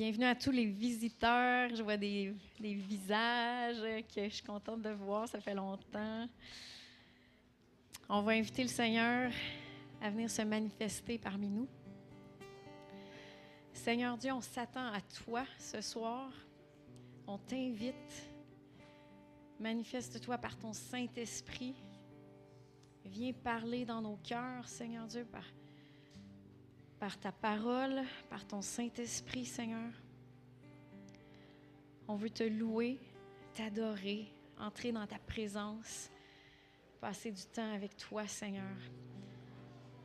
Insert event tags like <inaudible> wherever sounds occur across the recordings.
Bienvenue à tous les visiteurs. Je vois des, visages que je suis contente de voir. Ça fait longtemps. On va inviter le Seigneur à venir se manifester parmi nous. Seigneur Dieu, on s'attend à toi ce soir. On t'invite. Manifeste-toi par ton Saint-Esprit. Viens parler dans nos cœurs, Seigneur Dieu, par, par ta parole, par ton Saint-Esprit, Seigneur. On veut te louer, t'adorer, entrer dans ta présence, passer du temps avec toi, Seigneur.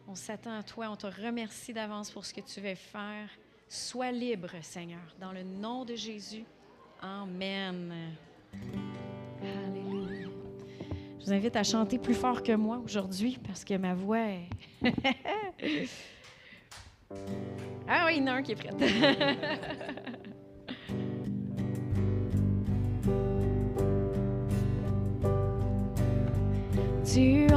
On s'attend à toi, on te remercie d'avance pour ce que tu veux faire. Sois libre, Seigneur, dans le nom de Jésus. Amen. Alléluia. Je vous invite à chanter plus fort que moi aujourd'hui parce que ma voix est... <laughs> ah oui, il qui est prêt. <laughs> tu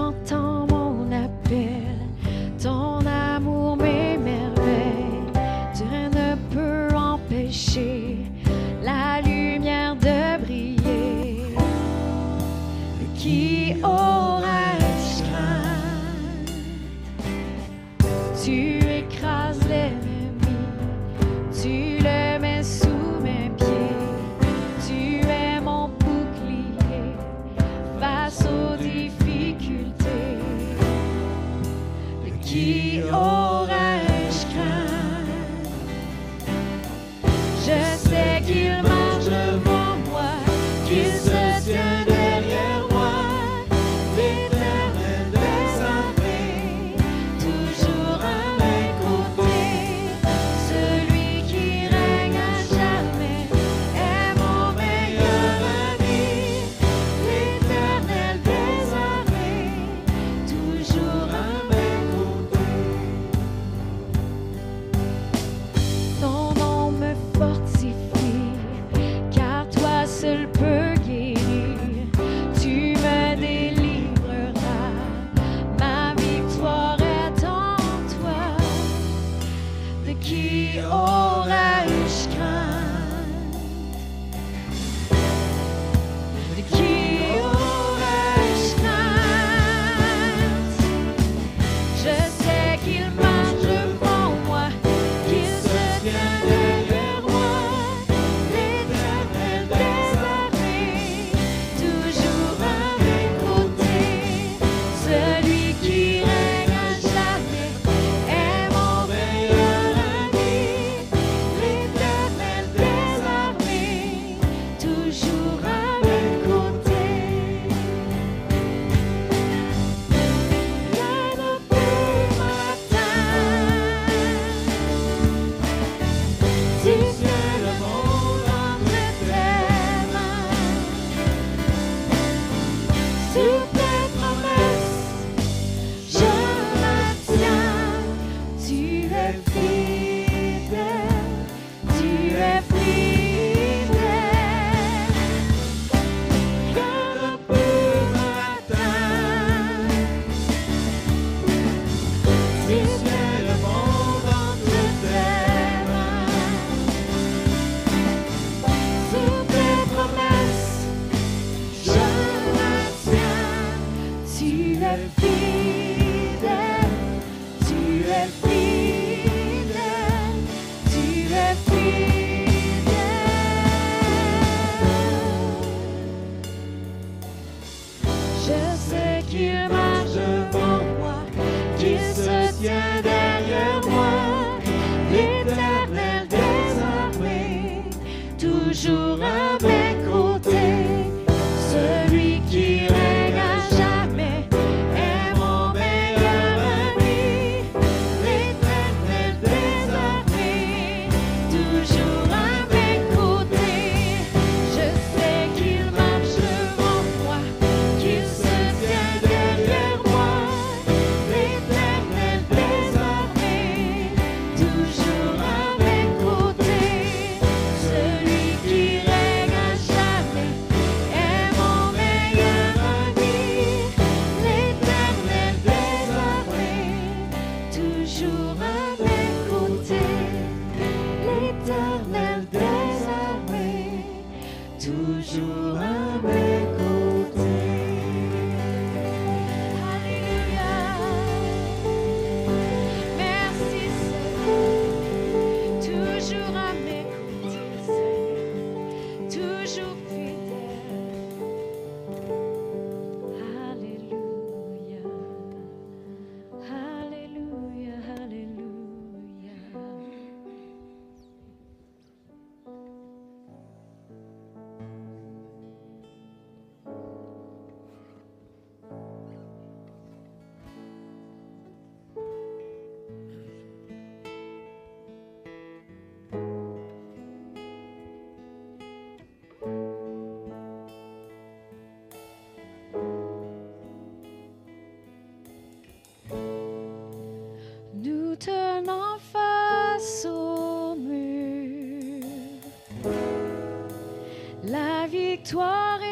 victoire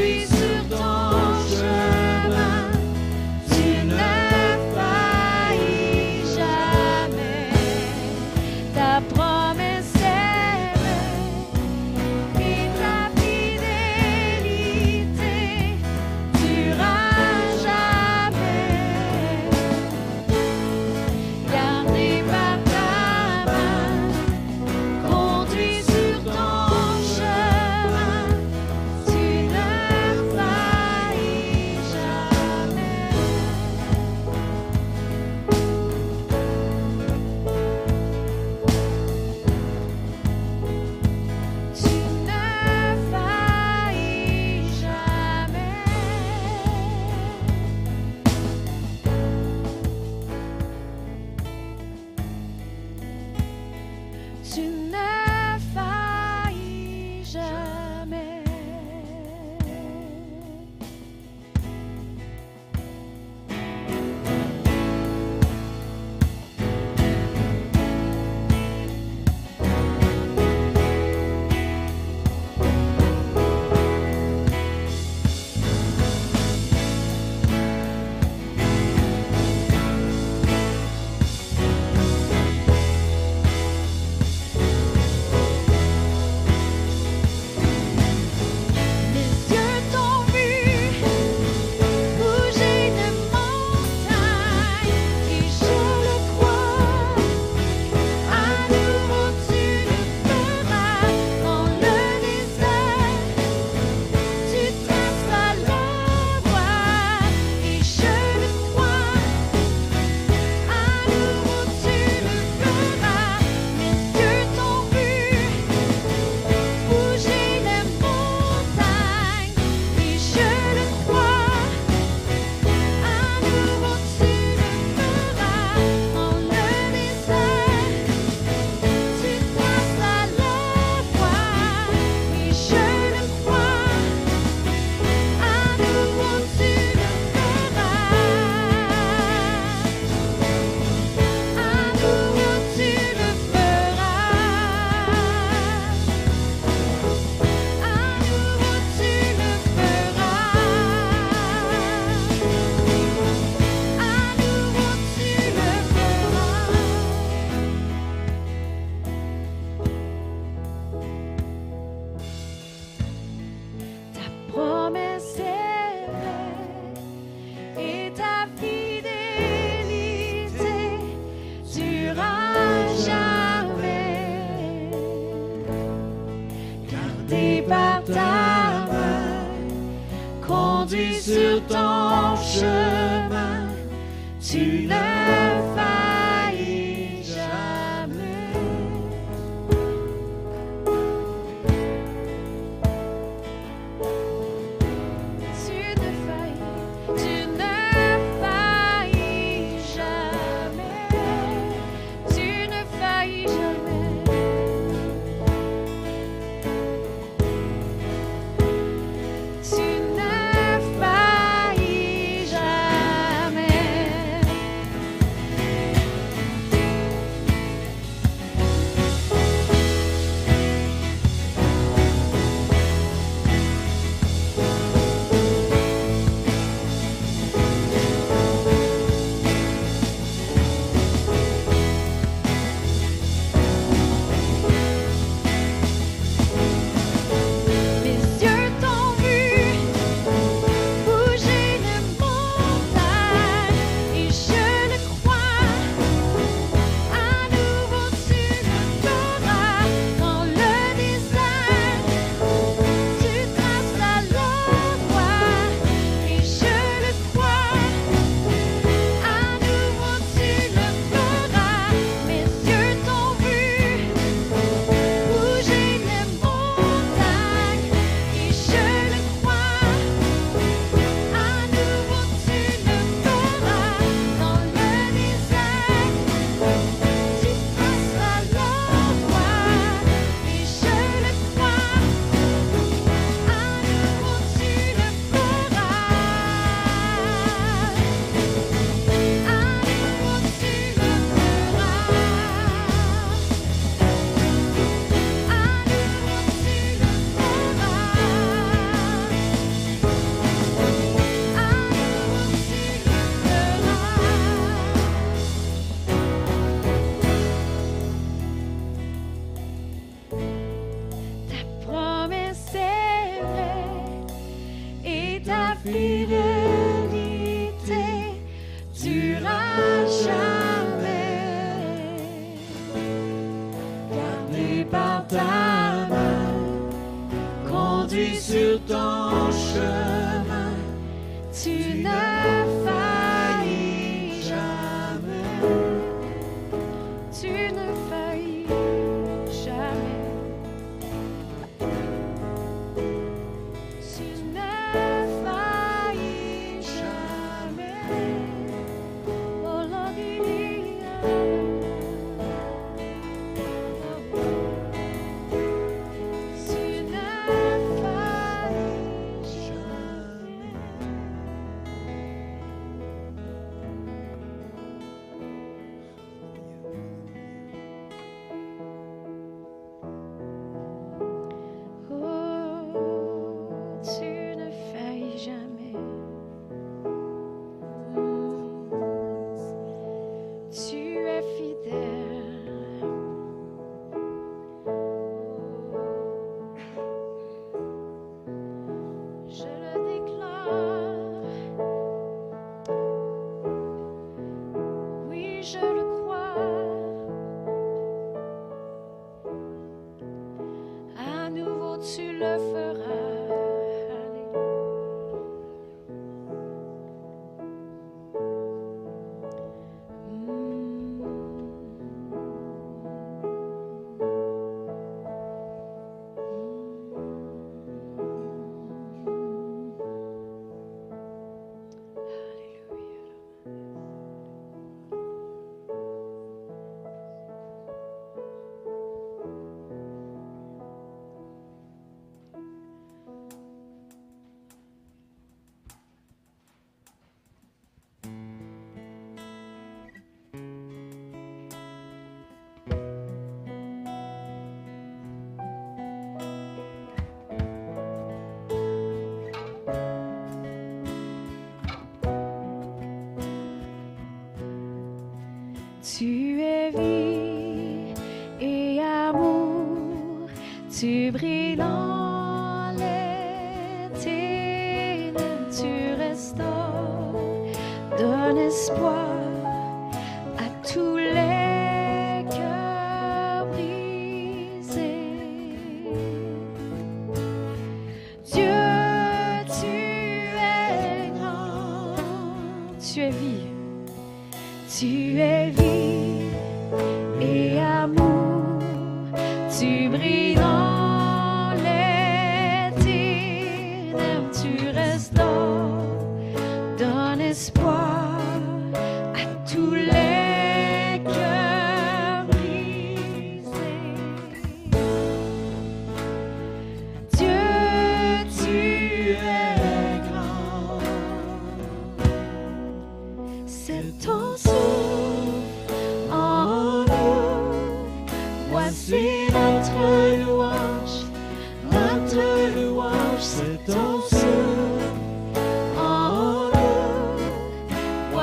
Please. par ta main, conduit sur ton chemin, tu l'as. YouTube,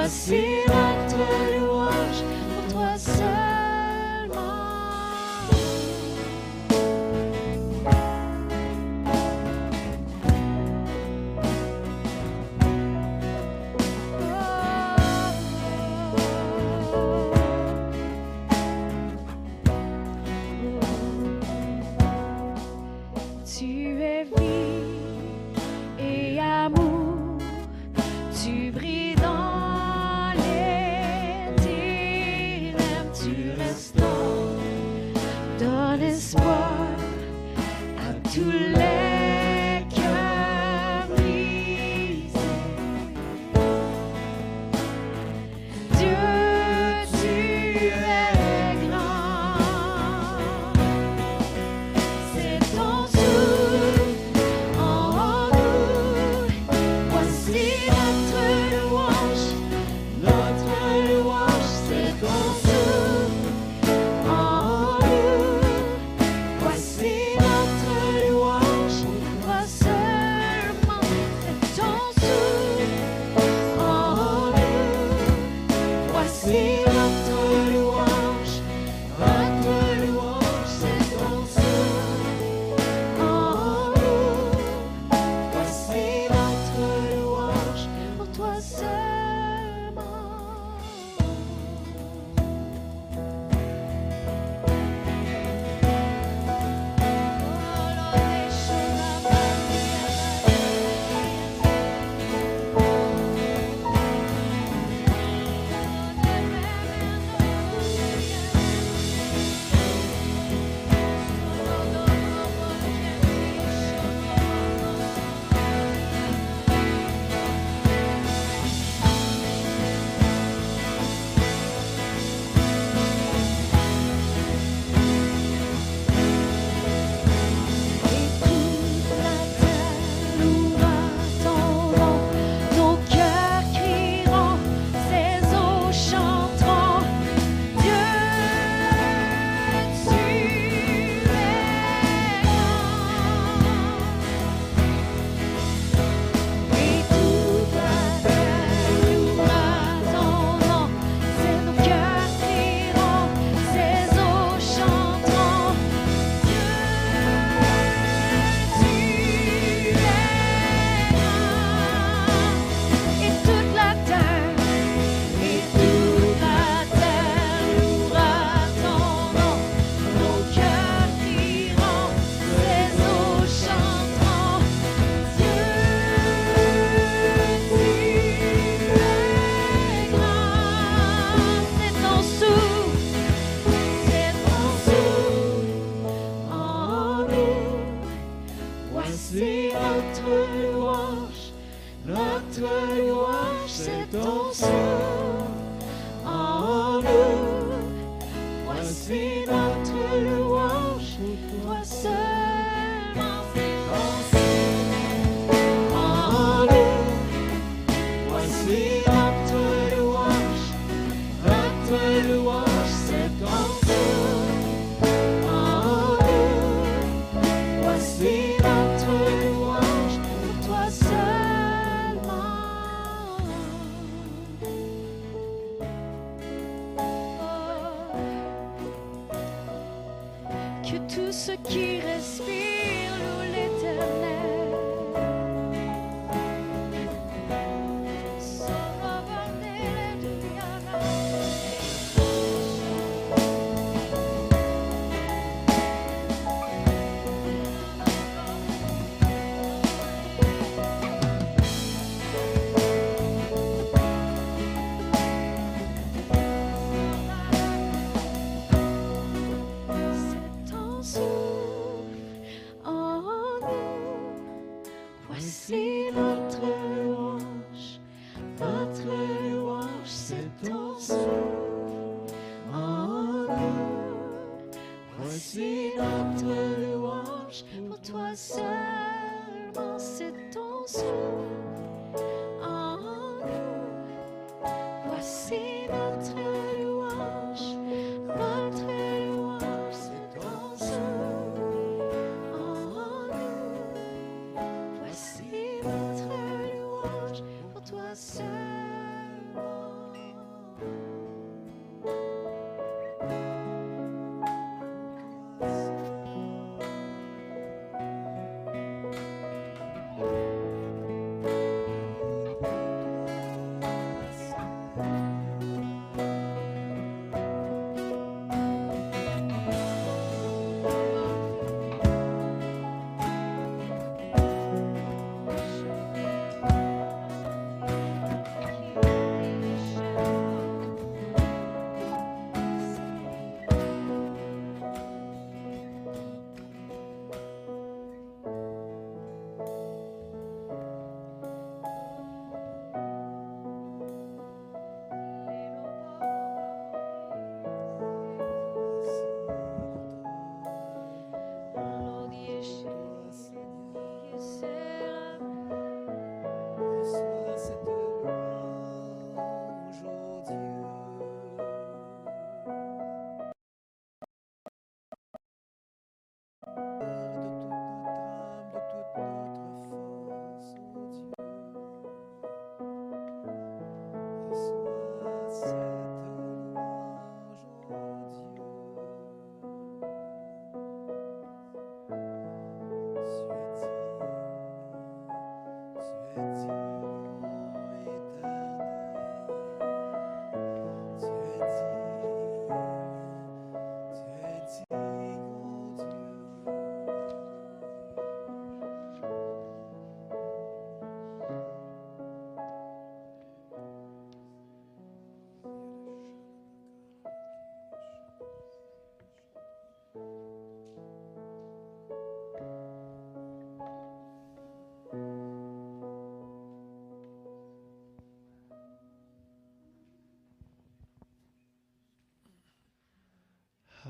Voici notre louange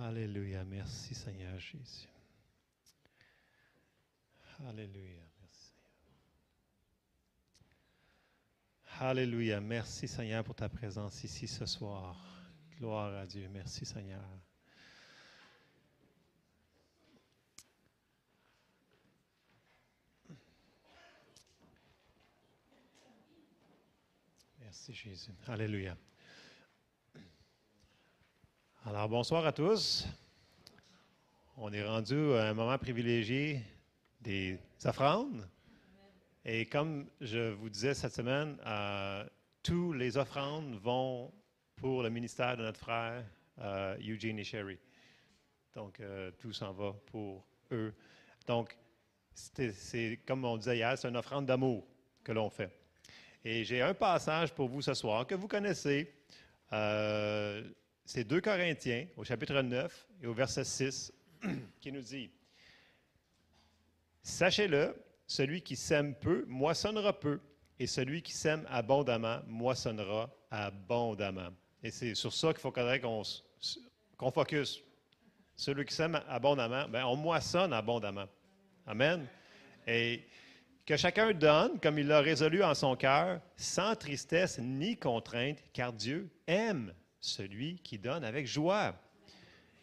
Alléluia. Merci Seigneur Jésus. Alléluia. Merci Seigneur. Alléluia. Merci Seigneur pour ta présence ici ce soir. Gloire à Dieu. Merci Seigneur. Merci Jésus. Alléluia. Alors, bonsoir à tous. On est rendu à un moment privilégié des offrandes. Et comme je vous disais cette semaine, euh, tous les offrandes vont pour le ministère de notre frère euh, Eugene et Sherry. Donc, euh, tout s'en va pour eux. Donc, c'est comme on disait hier, c'est une offrande d'amour que l'on fait. Et j'ai un passage pour vous ce soir que vous connaissez. C'est 2 Corinthiens au chapitre 9 et au verset 6 <clears throat> qui nous dit Sachez-le, celui qui sème peu moissonnera peu, et celui qui sème abondamment moissonnera abondamment. Et c'est sur ça qu'il faudrait qu'on focus. Celui qui sème abondamment, ben, on moissonne abondamment. Amen. Et que chacun donne comme il l'a résolu en son cœur, sans tristesse ni contrainte, car Dieu aime celui qui donne avec joie.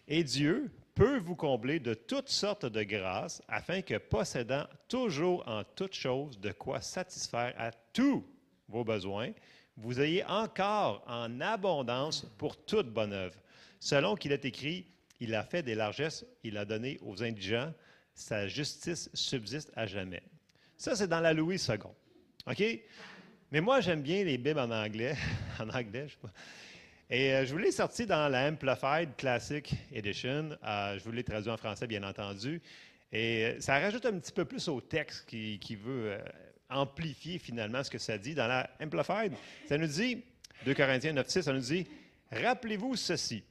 Et Dieu peut vous combler de toutes sortes de grâces, afin que, possédant toujours en toutes choses de quoi satisfaire à tous vos besoins, vous ayez encore en abondance pour toute bonne œuvre. Selon qu'il est écrit, il a fait des largesses, il a donné aux indigents, sa justice subsiste à jamais. Ça, c'est dans la Louis II. OK? Mais moi, j'aime bien les Bibles en anglais. <laughs> en anglais, je sais pas. Et euh, je vous l'ai sorti dans la Amplified Classic Edition. Euh, je vous l'ai traduit en français, bien entendu. Et euh, ça rajoute un petit peu plus au texte qui, veut amplifier finalement ce que ça dit. Dans la Amplified, ça nous dit, 2 Corinthiens 9, 6, ça nous dit Rappelez-vous ceci.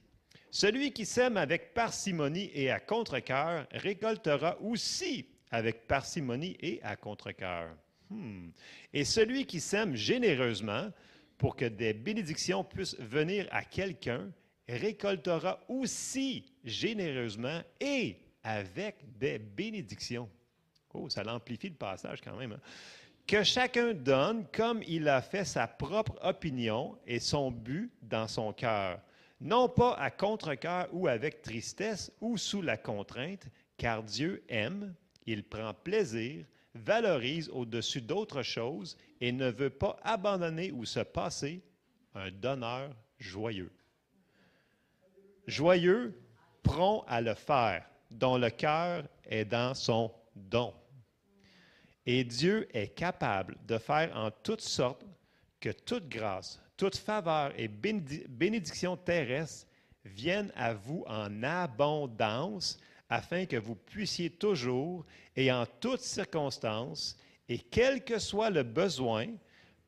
Celui qui sème avec parcimonie et à contre-cœur récoltera aussi avec parcimonie et à contre-cœur. Hmm. Et celui qui sème généreusement pour que des bénédictions puissent venir à quelqu'un récoltera aussi généreusement et avec des bénédictions. Oh, ça l'amplifie le passage quand même. hein. Que chacun donne comme il a fait sa propre opinion et son but dans son cœur, non pas à contre-cœur ou avec tristesse ou sous la contrainte, car Dieu aime, il prend plaisir, valorise au-dessus d'autres choses et ne veut pas abandonner ou se passer un donneur joyeux. Joyeux, prompt à le faire, dont le cœur est dans son don. Et Dieu est capable de faire en toutes sortes que toute grâce, toute faveur et bénédi- bénédiction terrestre viennent à vous en abondance, afin que vous puissiez toujours et en toutes circonstances, et quel que soit le besoin,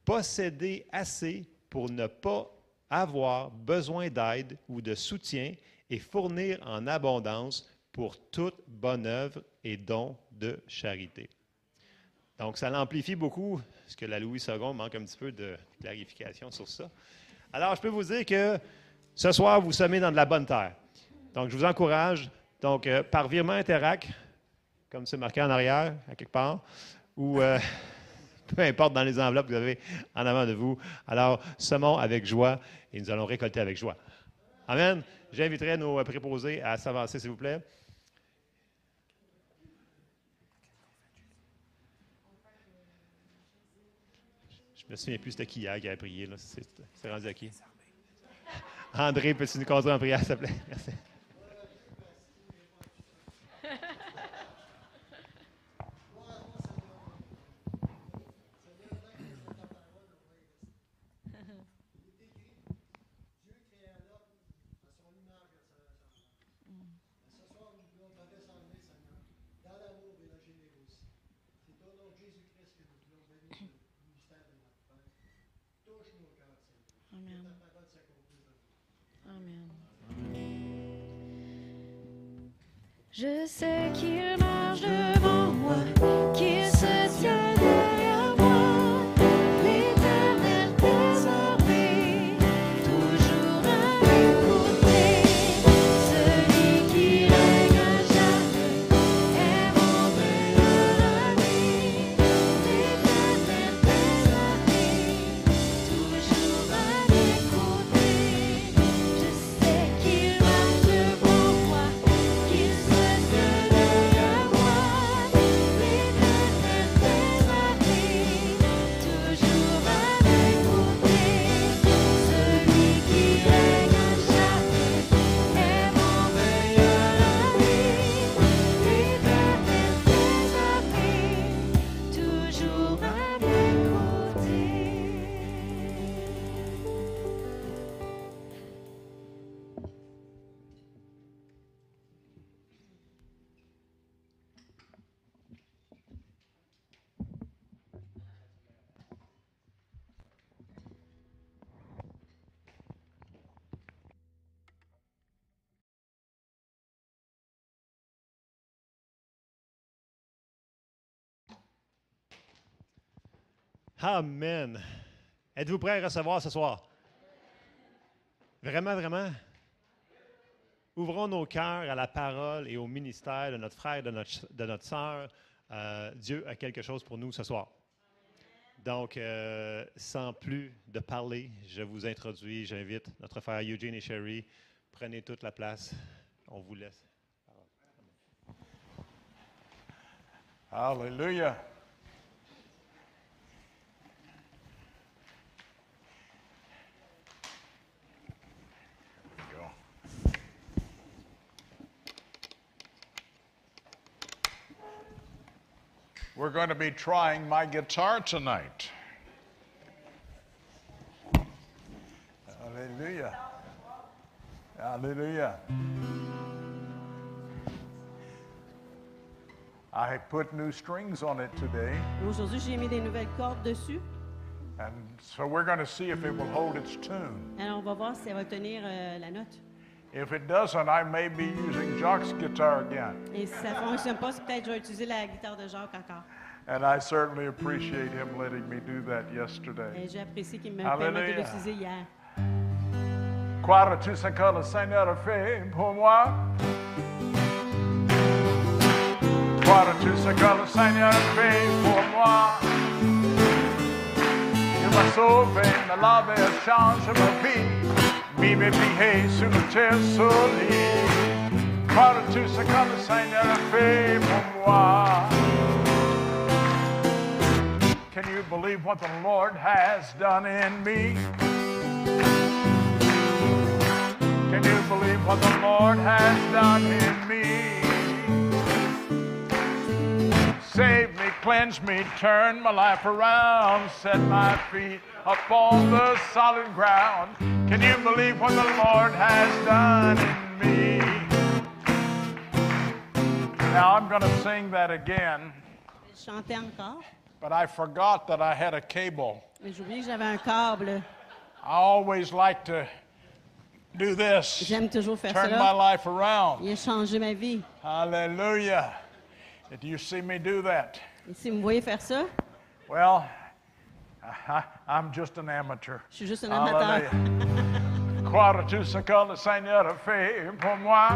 posséder assez pour ne pas avoir besoin d'aide ou de soutien et fournir en abondance pour toute bonne œuvre et don de charité. Donc, ça l'amplifie beaucoup, ce que la Louis II manque un petit peu de clarification sur ça. Alors, je peux vous dire que ce soir, vous semez dans de la bonne terre. Donc, je vous encourage, donc, euh, par virement Interac, comme c'est marqué en arrière, à quelque part, ou euh, <laughs> peu importe dans les enveloppes que vous avez en avant de vous. Alors, semons avec joie et nous allons récolter avec joie. Amen. J'inviterai nos euh, préposés à s'avancer, s'il vous plaît. Je me souviens plus c'était qui hier qui a prié. c'est rendu à qui? André, peux-tu nous conduire en prière, s'il te plaît? <laughs> Merci. Amen. Je sais qu'il marche devant moi, Amen. Êtes-vous prêts à recevoir ce soir? Vraiment, vraiment? Ouvrons nos cœurs à la parole et au ministère de notre frère, de notre, de notre sœur. Euh, Dieu a quelque chose pour nous ce soir. Donc, euh, sans plus de parler, je vous introduis, j'invite notre frère Eugene et Sherry. Prenez toute la place. On vous laisse. Hallelujah. We're going to be trying my guitar tonight. Hallelujah. Hallelujah. I put new strings on it today, Aujourd'hui, j'ai mis des nouvelles cordes dessus. and so we're going to see if it will hold its tune. Alors, on va voir si elle va tenir euh, la note. If it doesn't, I may be using Jock's guitar again. Et si ça fonctionne pas, peut-être je vais utiliser la guitare de Jacques encore. And I certainly appreciate him letting me do that yesterday. j'ai apprécié qu'il me permette de l'utiliser hier. Ce que le Seigneur a fait pour moi. Croire tout ce que le Seigneur fait pour moi. Il m'a sauvé, m'a lavé, a changé ma vie. Mes pieds sur terre solide. Croire à tout ce que le Seigneur a fait pour moi. Can you believe what the Lord has done in me? Can you believe what the Lord has done in me? Save me, cleanse me, turn my life around, set my feet upon the solid ground. Can you believe what the Lord has done in me? Now I'm going to sing that again, Chanter encore. but I forgot that I had a cable. Mais j'ai que j'avais un câble. I always like to do this, J'aime toujours faire turn my life around. Il a changé ma vie. Hallelujah. Do you see me do that? Et si vous me voyez faire ça, Well, I, I'm just an amateur. je suis juste un amateur. Hallelujah. Croire à tout ce que le Seigneur a fait pour moi.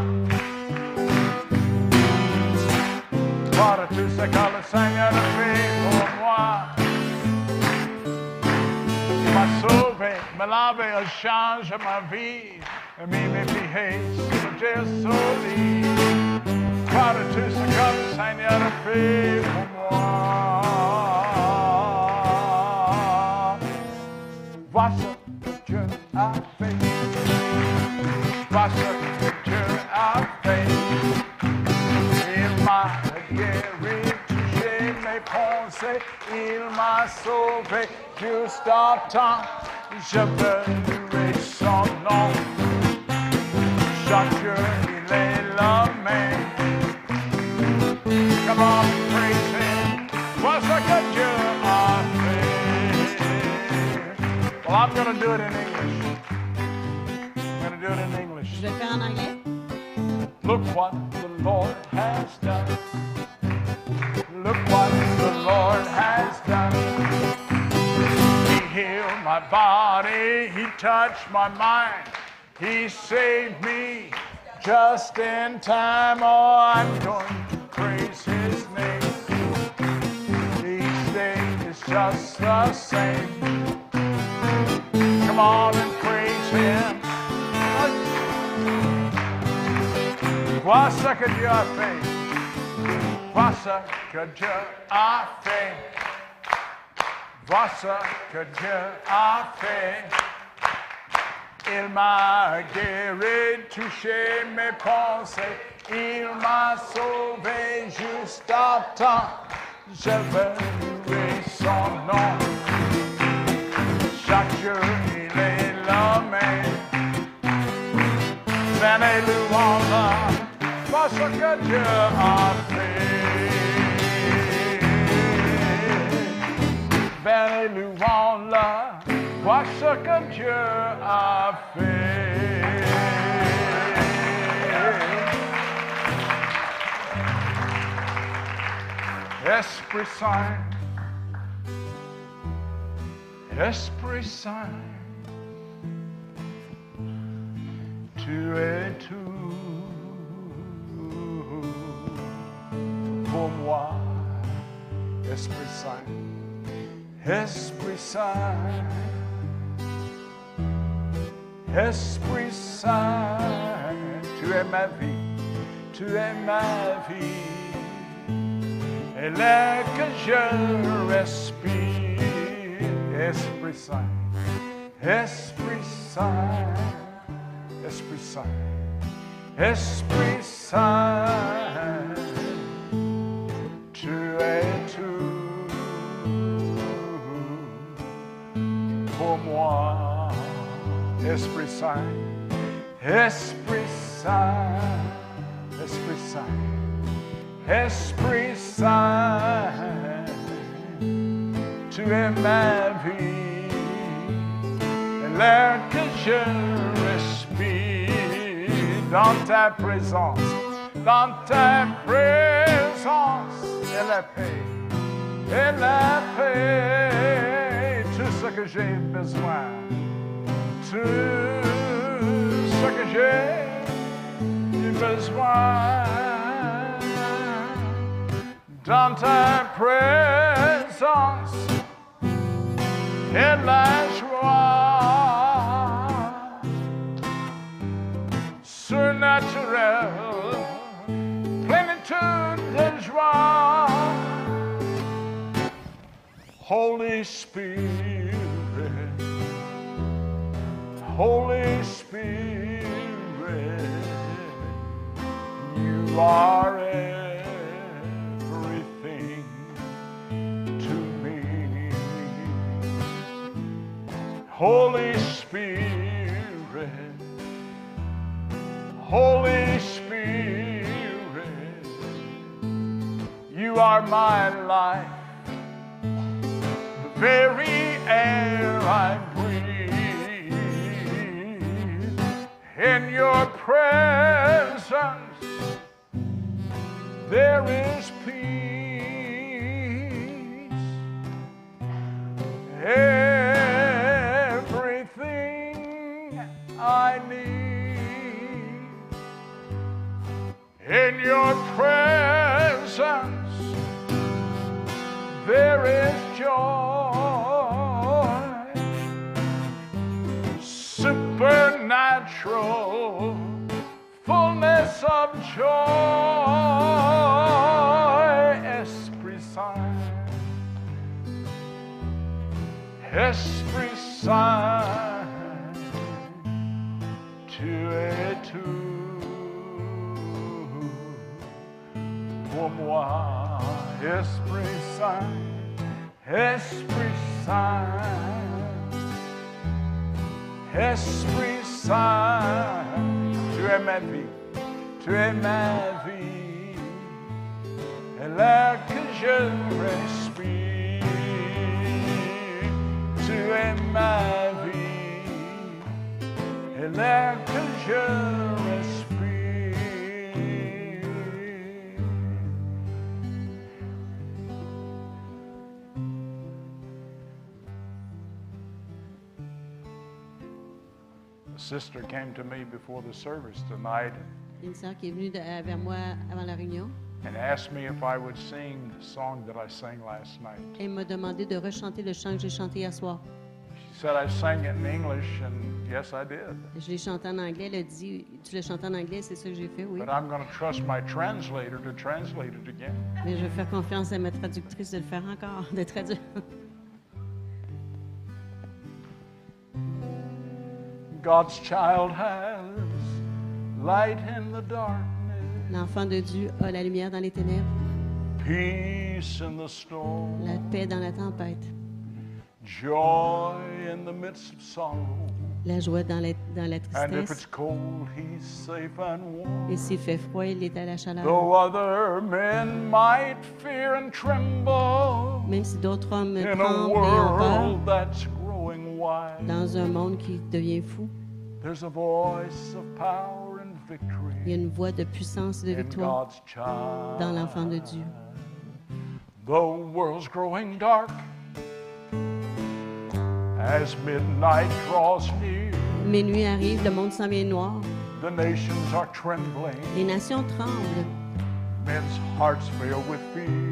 Croire à tout ce que le Seigneur a fait pour moi. Il m'a sauvé, m'a lavé, a changé ma vie. A mis mes pieds sur terre solide. Croire à tout ce que le Seigneur a fait pour moi. Vois ce que Dieu a fait. Vois ce que Dieu a. Il m'a guéri, touché mes pensées. Il m'a sauvé juste en temps. Je veux son nom. Chaque jour, il est la. Come on, praise him. Vois ce Well, I'm going to do it in English. I'm going to do it in English. Je vais faire en anglais. Look what the Lord has done. Look what the Lord has done. He healed my body, He touched my mind, He saved me just in time. Oh, I'm going to praise His name. Each day is just the same. Come on and praise Him. Vois ce que Dieu a fait. Vois ce que Dieu a fait. Vois ce que Dieu a fait. Il m'a guéri, touché mes pensées. Il m'a sauvé juste à temps. Je veux louer son nom. Parce que Dieu a fait. Venez louons-le parce que Dieu a fait. Esprit Saint, Esprit Saint, tu es tout pour moi, Esprit Saint, Esprit Saint, Esprit Saint, tu es ma vie, tu es ma vie, et l'air que je respire, Esprit Saint, Esprit Saint. Esprit Saint, Esprit Saint, tu es tout pour moi. Esprit Saint, Esprit Saint, Esprit Saint, Esprit Saint, tu es ma vie, et l'air que je respire dans ta présence, dans ta présence, et la paix, et la paix, tout ce que j'ai besoin, tout ce que j'ai besoin dans ta présence et la joie surnaturelle, plénitude de joie. Holy Spirit, Holy Spirit, you are everything to me. Holy Spirit, Holy Spirit, you are my life very air I breathe. In your presence, there is peace. Everything I need. In your presence, there is joy, supernatural fullness of joy, Esprit Saint, Esprit Saint, tu es tout pour moi, Esprit Saint, Esprit Saint, Esprit Saint, tu es ma vie, tu es ma vie, et l'air que je respire, tu es ma vie, et l'air que je respire. Sister came to me before the service tonight Une sœur qui est venue de- euh, vers moi avant la réunion and asked me if I would sing the song that I sang last night. et m'a demandé de rechanter le chant que j'ai chanté hier soir. She said I sang it in English, and yes, I did. Je l'ai chanté en anglais. Elle a dit Tu le chantes en anglais, c'est ça que j'ai fait, oui. But I'm going to trust my translator to translate it again. Mais je vais faire confiance à ma traductrice de le faire encore, <laughs> de traduire. God's child has light in the darkness, L'enfant de Dieu a la lumière dans les ténèbres, peace in the storm, la paix dans la tempête, joy in the midst of sorrow. la joie dans la, dans la And if it's tristesse. cold, he's safe and warm. Et s'il fait froid, il est à la chaleur. Though other men might fear and tremble Même si d'autres hommes in a tremblent et ont peur, wild, dans un monde qui devient fou, there's a voice of power and victory il y a une voix de puissance et de victoire dans l'enfant de Dieu. The world's growing dark as midnight draws near. Minuit arrive, le monde s'en vient noir. The nations are trembling, Les nations tremblent men's hearts fill with fear.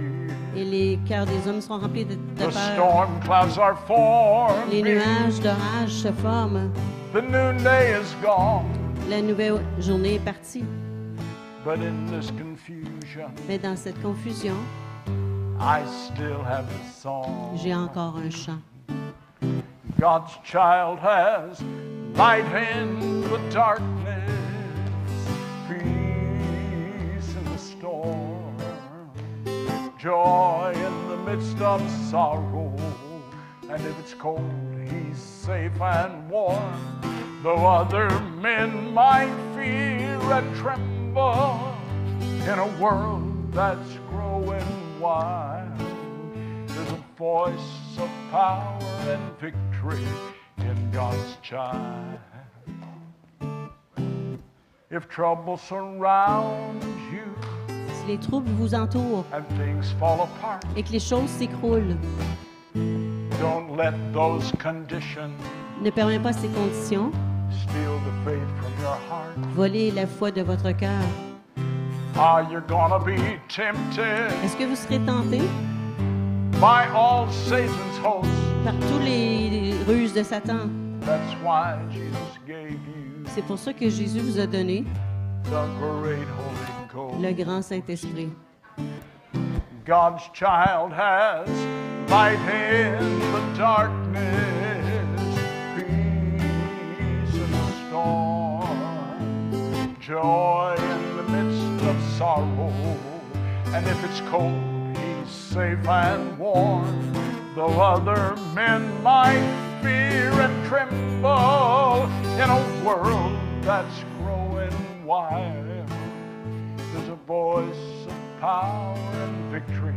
Et les cœurs des hommes sont remplis de, de The peur. storm clouds are forming. Les nuages d'orage se forment. The noonday is gone, La nouvelle journée est partie. but in this confusion, Mais dans cette confusion, I still have the song. j'ai encore un chant. God's child has light in the darkness, joy in the midst of sorrow. And if it's cold, he's safe and warm. Though other men might fear and tremble in a world that's growing wild. There's a voice of power and victory in God's child. If trouble surrounds you les troubles vous entourent et que les choses s'écroulent, don't let those conditions ne permet pas ces conditions, steal the faith from your heart. voler la foi de votre cœur. Est-ce que vous serez tenté? By all Satan's hosts. par tous les ruses de Satan? That's why Jesus gave you C'est pour ça que Jésus vous a donné le grand Saint-Esprit. God's child has light in the darkness, peace in the storm, joy in the midst of sorrow. And if it's cold, he's safe and warm. Though other men might fear and tremble in a world that's growing wild. Voice of power and victory.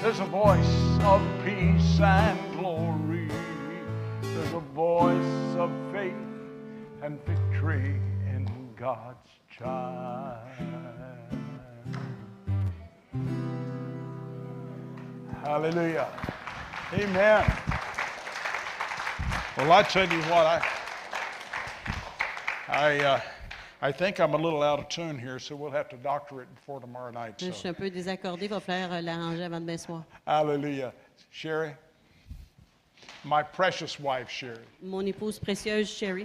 There's a voice of peace and glory. There's a voice of faith and victory in God's child. Hallelujah. Amen. Well, I tell you what, I, I, uh, I think I'm a little out of tune here, so we'll have to doctor it before tomorrow night. Je suis So. un peu désaccordé, il va falloir euh, l'arranger avant demain soir. Hallelujah. Sherry, my precious wife, Sherry. Mon épouse précieuse, Sherry.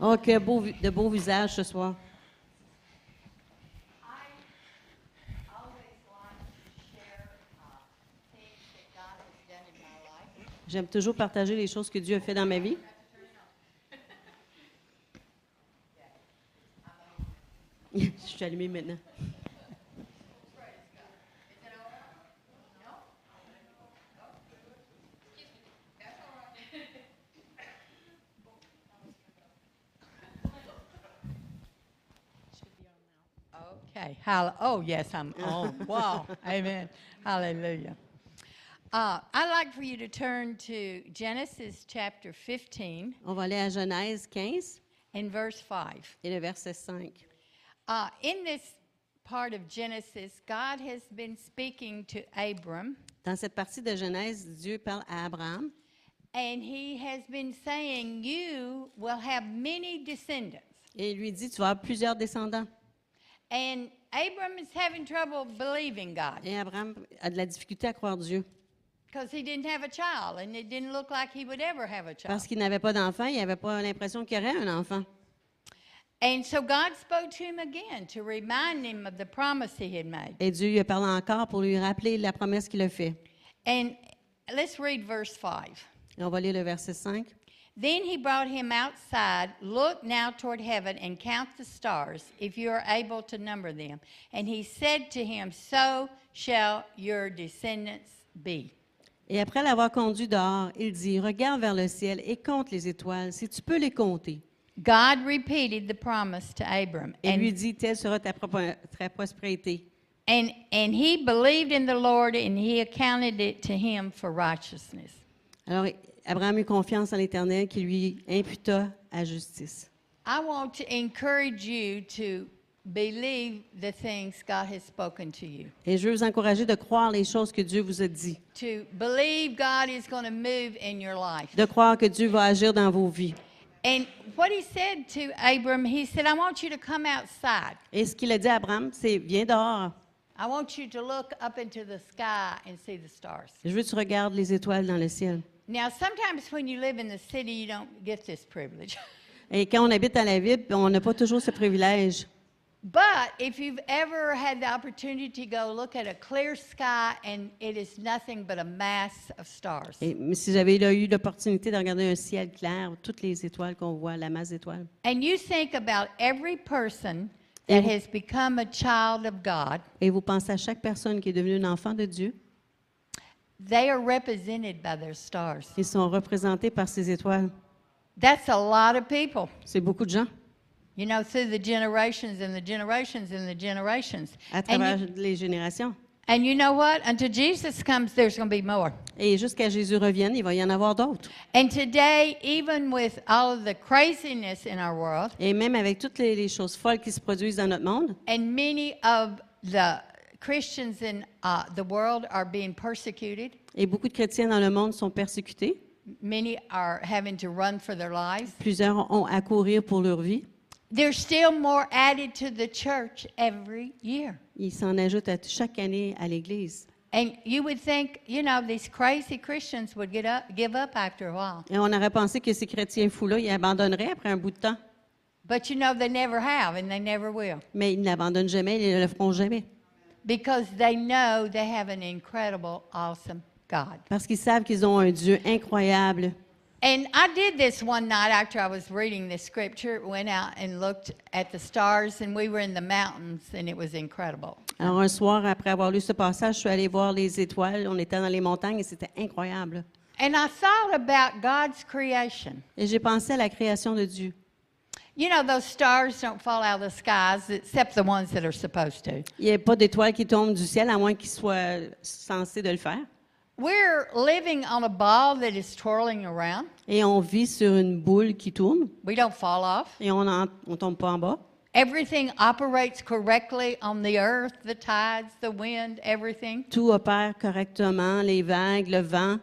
Oh, que beau, de beaux visages ce soir. J'aime toujours partager les choses que Dieu a fait dans ma vie. <laughs> Je suis allumée maintenant. Okay. Hall- oh, yes, I'm on. Wow. Amen. Hallelujah. Uh, I'd like for you to turn to Genesis chapter 15 On va aller à Genèse 15 and verse 5. et le verset 5. Uh, in this part of Genesis, God has been speaking to Abram, Dans cette partie de Genèse, Dieu parle à Abraham and he has been saying, You will have many descendants. et il lui dit, tu vas avoir plusieurs descendants. And Abram is having trouble believing God Et Abraham a de la difficulté à croire Dieu parce qu'il n'avait pas d'enfant, il n'avait pas l'impression qu'il y aurait un enfant. And so God spoke to him again to remind him of the promise he had made. Et Dieu lui a parlé encore pour lui rappeler la promesse qu'il a faite. And let's read verse 5. Et on va lire le verset 5. Then he brought him outside. Look now toward heaven and count the stars, if you are able to number them. And he said to him, So shall your descendants be. Et après l'avoir conduit dehors, il dit, regarde vers le ciel et compte les étoiles, si tu peux les compter. God repeated the promise to Abram. Et lui And, dit, telle sera ta, ta prospérité. and, and he believed in the Lord, and he accounted it to him for righteousness. Alors, Abraham eut confiance en l'Éternel qui lui imputa à justice. I want to encourage you to believe the things God has spoken to you. Et je veux vous encourager de croire les choses que Dieu vous a dit, To believe God is going to move in your life. de croire que Dieu va agir dans vos vies. And what he said to Abram, he said, I want you to come outside. Et ce qu'il a dit à Abraham, c'est viens dehors. I want you to look up into the sky and see the stars. Je veux que tu regardes les étoiles dans le ciel. Now, sometimes when you live in the city, you don't get this privilege. <laughs> Et quand on habite dans la ville, on n'a pas toujours ce privilège. But if you've ever had the opportunity to go look at a clear sky and it is nothing but a mass of stars. Et mais si j'avais là eu l'opportunité de regarder un ciel clair, toutes les étoiles qu'on voit, la masse d'étoiles, And you think about every person that has become a child of God, et vous pensez à chaque personne qui est devenue un enfant de Dieu, they are represented by their stars. ils sont représentés par ces étoiles. That's a lot of people. C'est beaucoup de gens You know, through the generations and the generations and the generations. à And travers you, les générations. and you know what? Until Jesus comes, there's going to be more. Et jusqu'à Jésus revienne, il va y en avoir d'autres. And today, even with all of the craziness in our world Et même avec toutes les, les choses folles qui se produisent dans notre monde, and many of the Christians in uh, the world are being persecuted. Et beaucoup de chrétiens dans le monde sont persécutés. Many are having to run for their lives. Plusieurs ont à courir pour leur vie. There's still more added to the church every year. Ils s'en ajoutent à chaque année à l'Église. And you would think, you know, these crazy Christians would get up, give up after a while. Et on aurait pensé que ces chrétiens fous-là, ils abandonneraient après un bout de temps. But you know, they never have and they never will Mais ils n'abandonnent jamais, ils ne le feront jamais. because they know they have an incredible, awesome God. Parce qu'ils savent qu'ils ont un Dieu incroyable. And I did this one night after I was reading this scripture. Went out and looked at the stars, and we were in the mountains, and it was incredible. Alors un soir, après avoir lu ce passage, je suis allée voir les étoiles. On était dans les montagnes et c'était incroyable. And I thought about God's creation. Et j'ai pensé à la création de Dieu. You know, those stars don't fall out of the skies except the ones that are supposed to. Il n'y a pas d'étoiles qui tombent du ciel, à moins qu'ils soient censés de le faire. We're living on a ball that is twirling around. Et on vit sur une boule qui tourne We don't fall off. et on ne tombe pas en bas. Everything operates correctly on the earth, the tides, the wind, everything. Tout opère correctement, les vagues, le vent.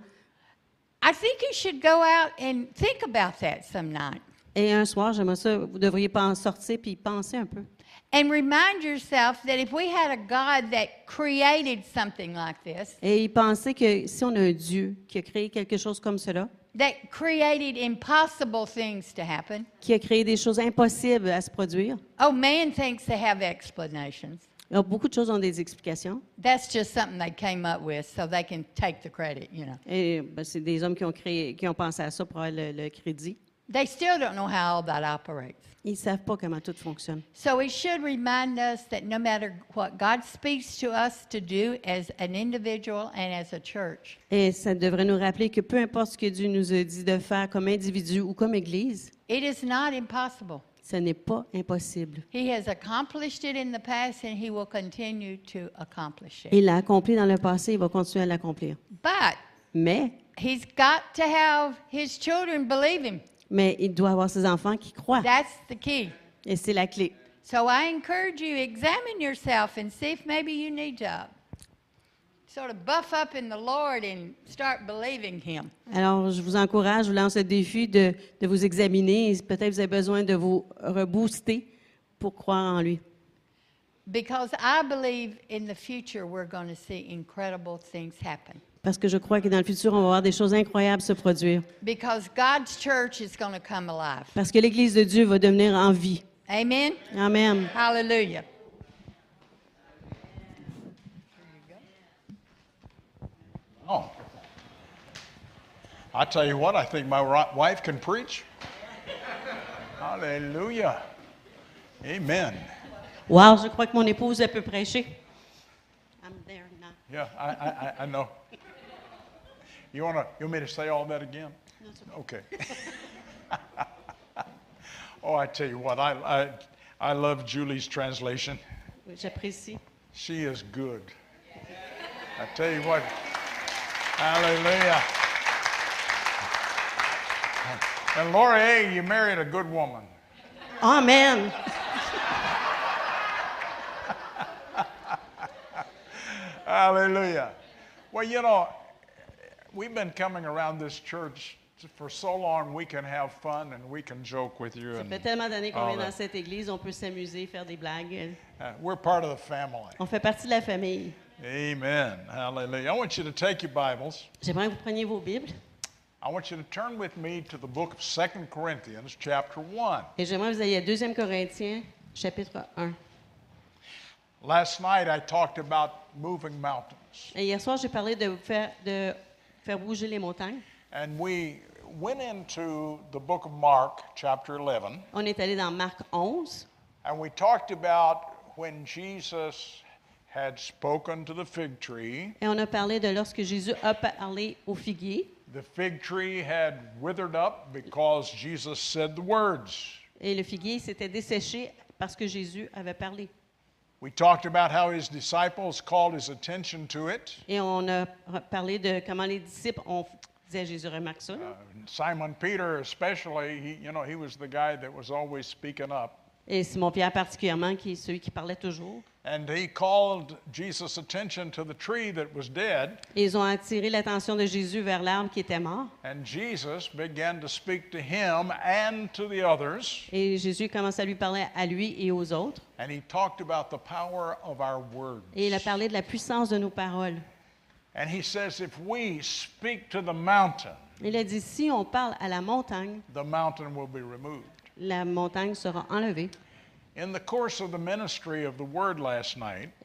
I think you should go out and think about that some night Et un soir, j'aimerais ça, vous devriez pas en sortir puis penser un peu. And remind yourself that if we had a God that created something like this, Et y penser que si on a un Dieu qui a créé quelque chose comme cela, that created impossible things to happen, qui a créé des choses impossibles à se produire, oh, man thinks they have explanations. alors, beaucoup de choses ont des explications. That's just something they came up with so they can take the credit, you know. Et ben, c'est des hommes qui ont créé, qui ont pensé à ça pour avoir le, le crédit. They still don't know how all that operates. Ils ne savent pas comment tout fonctionne. So it should remind us that no matter what God speaks to us to do as an individual and as a church, Et ça devrait nous rappeler que peu importe ce que Dieu nous a dit de faire comme individu ou comme Église, it is not impossible. ce n'est pas impossible. He has accomplished it in the past and he will continue to accomplish it. Il l'a accompli dans le passé, il va continuer à l'accomplir. But Mais, he's got to have his children believe him. Mais il doit avoir ses enfants qui croient. That's the key. Et c'est la clé. So I encourage you examine yourself and see if maybe you need to sort of buff up in the Lord and start believing him. Alors, je vous encourage, je vous lance le défi de, de vous examiner. Peut-être vous avez besoin de vous rebooster pour croire en lui. Because I believe in the future we're going to see incredible things happen. Parce que je crois que dans le futur, on va voir des choses incroyables se produire. Because God's church is going to come alive. Parce que l'Église de Dieu va devenir en vie. Amen? Amen. Hallelujah. Oh. I tell you what, I think my wife can preach. Hallelujah. Amen. Wow, je crois que mon épouse elle peut prêcher. I'm there now. Yeah, I, I- I know. You wanna you want me to say all that again? Okay. <laughs> oh, I tell you what, I, I I love Julie's translation. J'apprécie. She is good. I tell you what. Hallelujah. And Laura A., you married a good woman. Amen. <laughs> Hallelujah. Well, you know, we've been coming around this church for so long we can have fun and we can joke with you. Ça fait tellement d'années qu'on vient dans cette église, on peut s'amuser, faire des blagues. uh, we're part of the family. On fait partie de la famille. Amen. Hallelujah. I want you to take your Bibles. J'aimerais que vous preniez vos Bibles I want you to turn with me to the book of Second Corinthians, chapter 1. et j'aimerais que vous ayez à 2 Corinthiens, chapitre 1. Last night I talked about moving mountains, Et hier soir, j'ai parlé de faire, de faire bouger les montagnes. and we went into the book of Mark, chapter 11, On est allé dans Marc 11 and we talked about when Jesus had spoken to the fig tree. et on a parlé de lorsque Jésus a parlé au figuier The fig tree had withered up because Jesus said the words. et le figuier s'était desséché parce que Jésus avait parlé. We talked about how his disciples called his attention to it. Et on a parlé de comment les disciples ont à Jésus, remarque ça. Uh, Simon Peter, especially, he, you know, he was the guy that was always speaking up. Et Simon-Pierre particulièrement, qui est celui qui parlait toujours. And he called Jesus' attention to the tree that was dead. Et ils ont attiré l'attention de Jésus vers l'arbre qui était mort. And Jesus began to speak to him and to the others. Et Jésus commence à lui parler à lui et aux autres. And he talked about the power of our words. Et il a parlé de la puissance de nos paroles. And he says, if we speak to the mountain, Il a dit, si on parle à la montagne, the mountain will be removed. la montagne sera enlevée.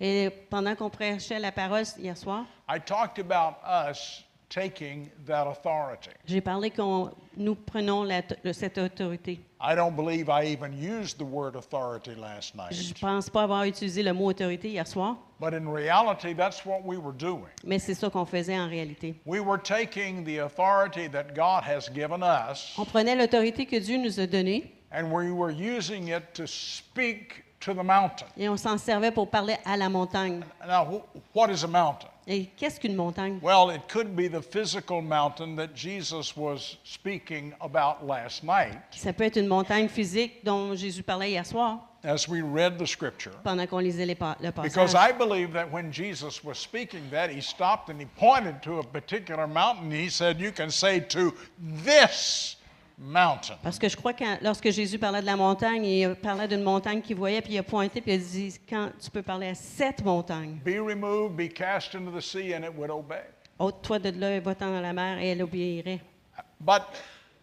Et pendant qu'on prêchait la parole hier soir, I talked about us taking that authority. j'ai parlé qu'on nous prenons la- cette autorité. I don't believe I even used the word authority last Je ne night. pense pas avoir utilisé le mot autorité hier soir, But in reality, that's what we were doing. mais c'est ça qu'on faisait en réalité. We were taking the authority that God has given us On prenait l'autorité que Dieu nous a donnée and we were using it to speak to the mountain. et on s'en servait pour parler à la montagne. Now, wh- what is a mountain? Et qu'est-ce qu'une montagne? Well, it could be the physical mountain that Jesus was speaking about last night Ça peut être une montagne physique dont Jésus parlait hier soir as we read the scripture. pendant qu'on lisait les pa- le Because. I believe that when Jesus was speaking that, he stopped and he pointed to a particular mountain. He said, You can say to this mountain. Parce que je crois que lorsque Jésus parlait de la montagne, il parlait d'une montagne qu'il voyait, puis il a pointé, puis il a dit, quand tu peux parler à cette montagne, Be removed, be cast into the sea, and it would obey. ôte-toi de là et va-t'en dans la mer, et elle obéirait. But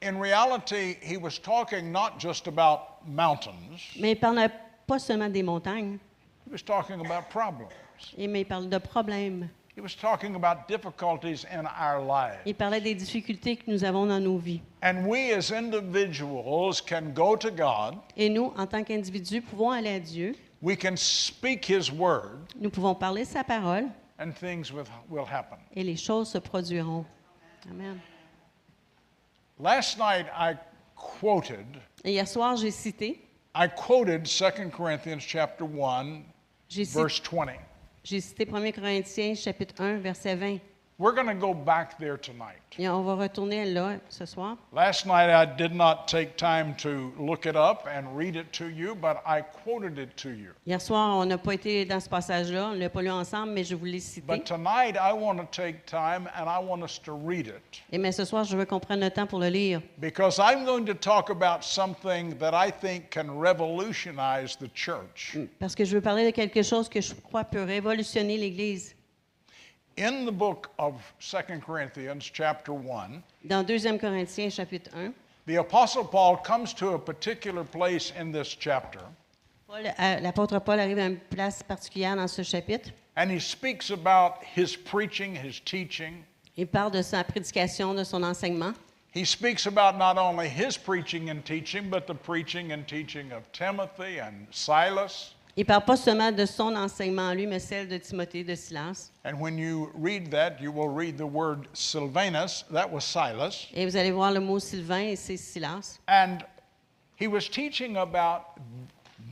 in reality, he was talking not just about mountains, Mais il parlait pas seulement des montagnes, he was talking about problems. et- mais il parle de problèmes. He was talking about difficulties in our lives. Il parlait des difficultés que nous avons dans nos vies. And we as individuals can go to God, Et nous, en tant qu'individus, pouvons aller à Dieu, we can speak His word, nous pouvons parler sa parole, and things will, will happen. et les choses se produiront. Amen. Last night I quoted, Et hier soir, j'ai cité, I quoted 2 Corinthians chapter 1, j'ai cité, verse 20. J'ai cité 1 Corinthiens, chapitre 1, verset 20. We're going to go back there tonight. Et on va retourner là ce soir. Last night I did not take time to look it up and read it to you, but I quoted it to you. Hier soir, on n'a pas été dans ce passage-là, on ne l'a pas lu ensemble, mais je vous l'ai cité. But tonight I want to take time and I want us to read it Et mais ce soir, je veux qu'on prenne le temps pour le lire. because I'm going to talk about something that I think can revolutionize the church. Parce que je veux parler de quelque chose que je crois peut révolutionner l'Église. In the book of 2 Corinthians, chapter 1, Dans 2 Corinthiens, chapitre 1, the Apostle Paul comes to a particular place in this chapter euh, l'apôtre Paul arrive à une place particulière dans ce chapitre. and he speaks about his preaching, his teaching. Il parle de sa prédication, de son enseignement. He speaks about not only his preaching and teaching, but the preaching and teaching of Timothy and Silas. Il ne parle pas seulement de son enseignement, lui, mais celle de Timothée, de Silas. And when you read that, you will read the word Sylvanus, that was Silas. Et vous allez voir le mot Sylvain et c'est Silas. And he was teaching about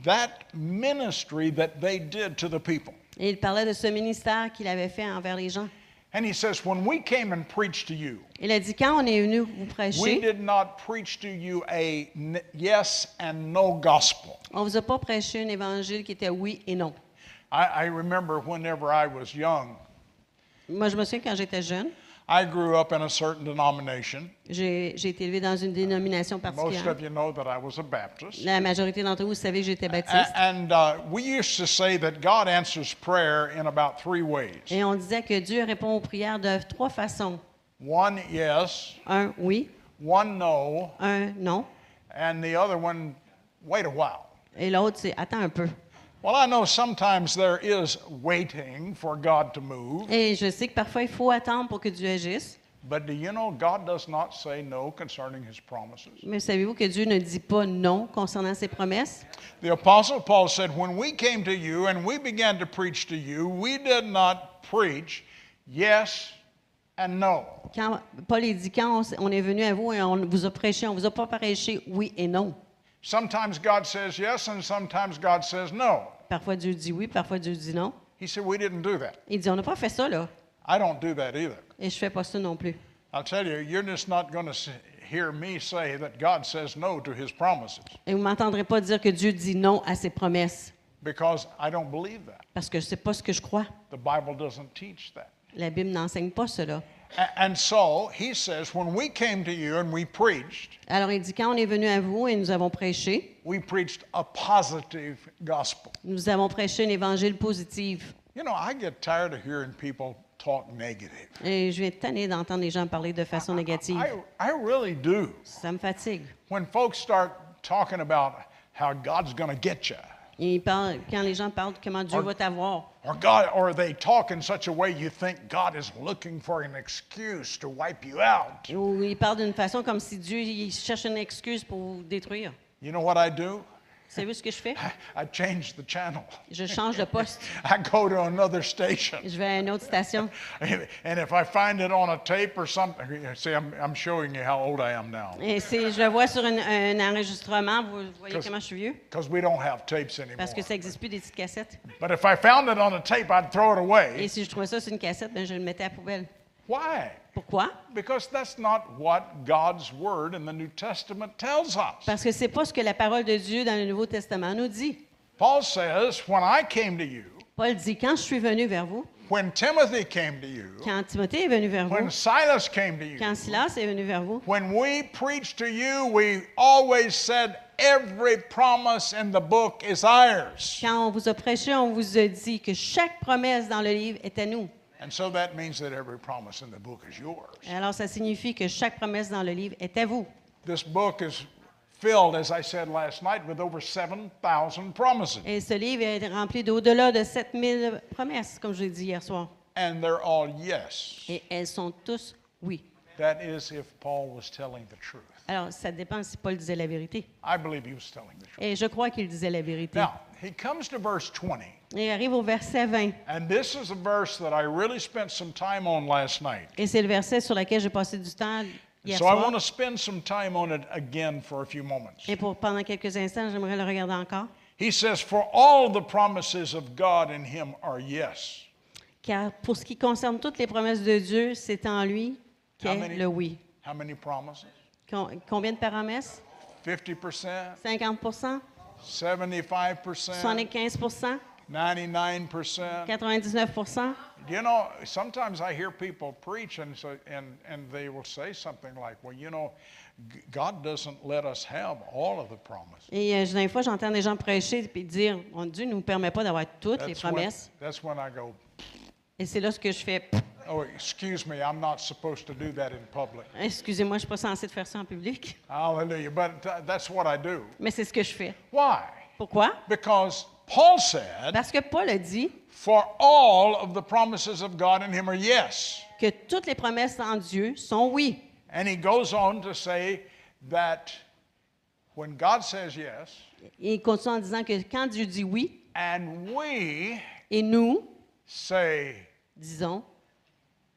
that ministry that they did to the people. Et il parlait de ce ministère qu'il avait fait envers les gens. And he says, When we came and preached to you, Il a dit, quand on est venu vous we prêcher, did not preach to you a n- yes and no gospel. on ne vous a pas prêché un évangile qui était oui et non. I, I remember whenever I was young, Moi, je me souviens quand j'étais jeune, I grew up in a certain denomination. j'ai été élevé dans une dénomination Most particulière. of you know that I was a Baptist. La majorité d'entre vous, savez que j'étais baptiste. And uh, we used to say that God answers prayer in about three ways Et on disait que Dieu répond aux prières de trois façons. one, yes, Un oui, one, no, un non, and the other one, wait a while. et l'autre, c'est attends un peu. Well, I know sometimes there is waiting for God to move, Et je sais que parfois, il faut attendre pour que Dieu agisse. but do you know God does not say no concerning his promises? Mais savez-vous que Dieu ne dit pas non concernant ses promesses? The Apostle Paul said, When we came to you and we began to preach to you, we did not preach yes and no. Quand, Paul dit, quand on, est venu à vous et on vous a prêché, on vous a pas prêché oui et non. Sometimes God says yes, and sometimes God says no. Parfois Dieu dit oui, parfois Dieu dit non. He said, We didn't do that. Il dit, on n'a pas fait ça, là. I don't do that either. Et je fais pas ça non plus. I'll tell you, you're just not going to hear me say that God says no to his promises Et vous ne m'entendrez pas dire que Dieu dit non à ses promesses, because I don't believe that. parce que ce n'est pas ce que je crois. The Bible doesn't teach that. La Bible n'enseigne pas cela. A- And so he says, when we came to you and we preached, Alors il dit, quand on est venu à vous et nous avons prêché, we preached a positive gospel. nous avons prêché un évangile positif. You know, I get tired of hearing people talk negative. Et je viens tanner d'entendre les gens parler de façon négative. I, I really do. Ça me fatigue. When folks start talking about how God's going to get you, Quand les gens parlent comment Dieu va t'avoir, or God, or they talk in such a way you think God is looking for an excuse to wipe you out. ou ils parlent d'une façon comme si Dieu il cherche une excuse pour vous détruire. You know what I do? Savez-vous ce que je fais? I change the channel. Je change de poste. <laughs> I go to another station. Je vais à une autre station. <laughs> And if I find it on a tape or something, see, I'm, I'm showing you how old I am now. Et si je le vois sur une- un enregistrement, vous voyez comment je suis vieux? Because we don't have tapes anymore. Parce que ça n'existe plus des petites cassettes. But if I found it on a tape, I'd throw it Et away. si je trouvais ça sur une cassette, ben, je le mettais à la poubelle. Why? Pourquoi? Because that's not what God's Word in the New Testament tells us. Parce que c'est pas ce que la parole de Dieu dans le Nouveau Testament nous dit. Paul says, When I came to you, Paul dit, quand je suis venu vers vous, when Timothy came to you, quand Timothée est venu vers when vous, Silas came to you, quand Silas est venu vers vous, when we preached to you, we always said, Every promise in the book is ours. quand on vous a prêché, on vous a dit que chaque promesse dans le livre est à nous. And so that means that every promise in the book is yours. Alors, ça signifie que chaque promesse dans le livre est à vous. This book is filled, as I said last night, with over 7,000 promises. Et ce livre est rempli d'au-delà de 7000 promesses, comme je l'ai dit hier soir. And they're all yes. Et elles sont tous oui. That is if Paul was telling the truth. Alors, ça dépend si Paul disait la vérité. I believe he was telling the truth. Et je crois qu'il disait la vérité. Now, he comes to verse 20. Et il arrive au verset 20. And this is a verse that I really spent some time on last night. Et c'est le verset sur lequel j'ai passé du temps hier So I soir. want to spend some time on it again for a few moments. Et pour pendant quelques instants, j'aimerais le regarder encore. He says, For all the promises of God in him are yes. Car pour ce qui concerne toutes les promesses de Dieu, c'est en lui qu'est le oui. How many promises? Com- Combien de promesses? 50%, 50 75%, 75% 99%. 99 You know, sometimes I hear people preach and, so, and, and they will say something like, well, you know, God doesn't let us have all of the promises. Et euh, des fois, j'entends des gens prêcher et dire oh, Dieu ne nous permet pas d'avoir toutes les That's when, promesses. that's when I go, Et c'est là ce que je fais. oh, excuse me, I'm not supposed to do that in public. Excusez-moi, je ne suis pas censée de faire ça en public. Hallelujah. But th- that's what I do. Mais c'est ce que je fais. Why? Pourquoi? Because Paul said, Parce que Paul a dit for all of the promises of God in him are yes. que toutes les promesses en Dieu sont oui. And he goes on to say that when God says yes, Et il continue en disant que quand Dieu dit oui, and we et nous say disons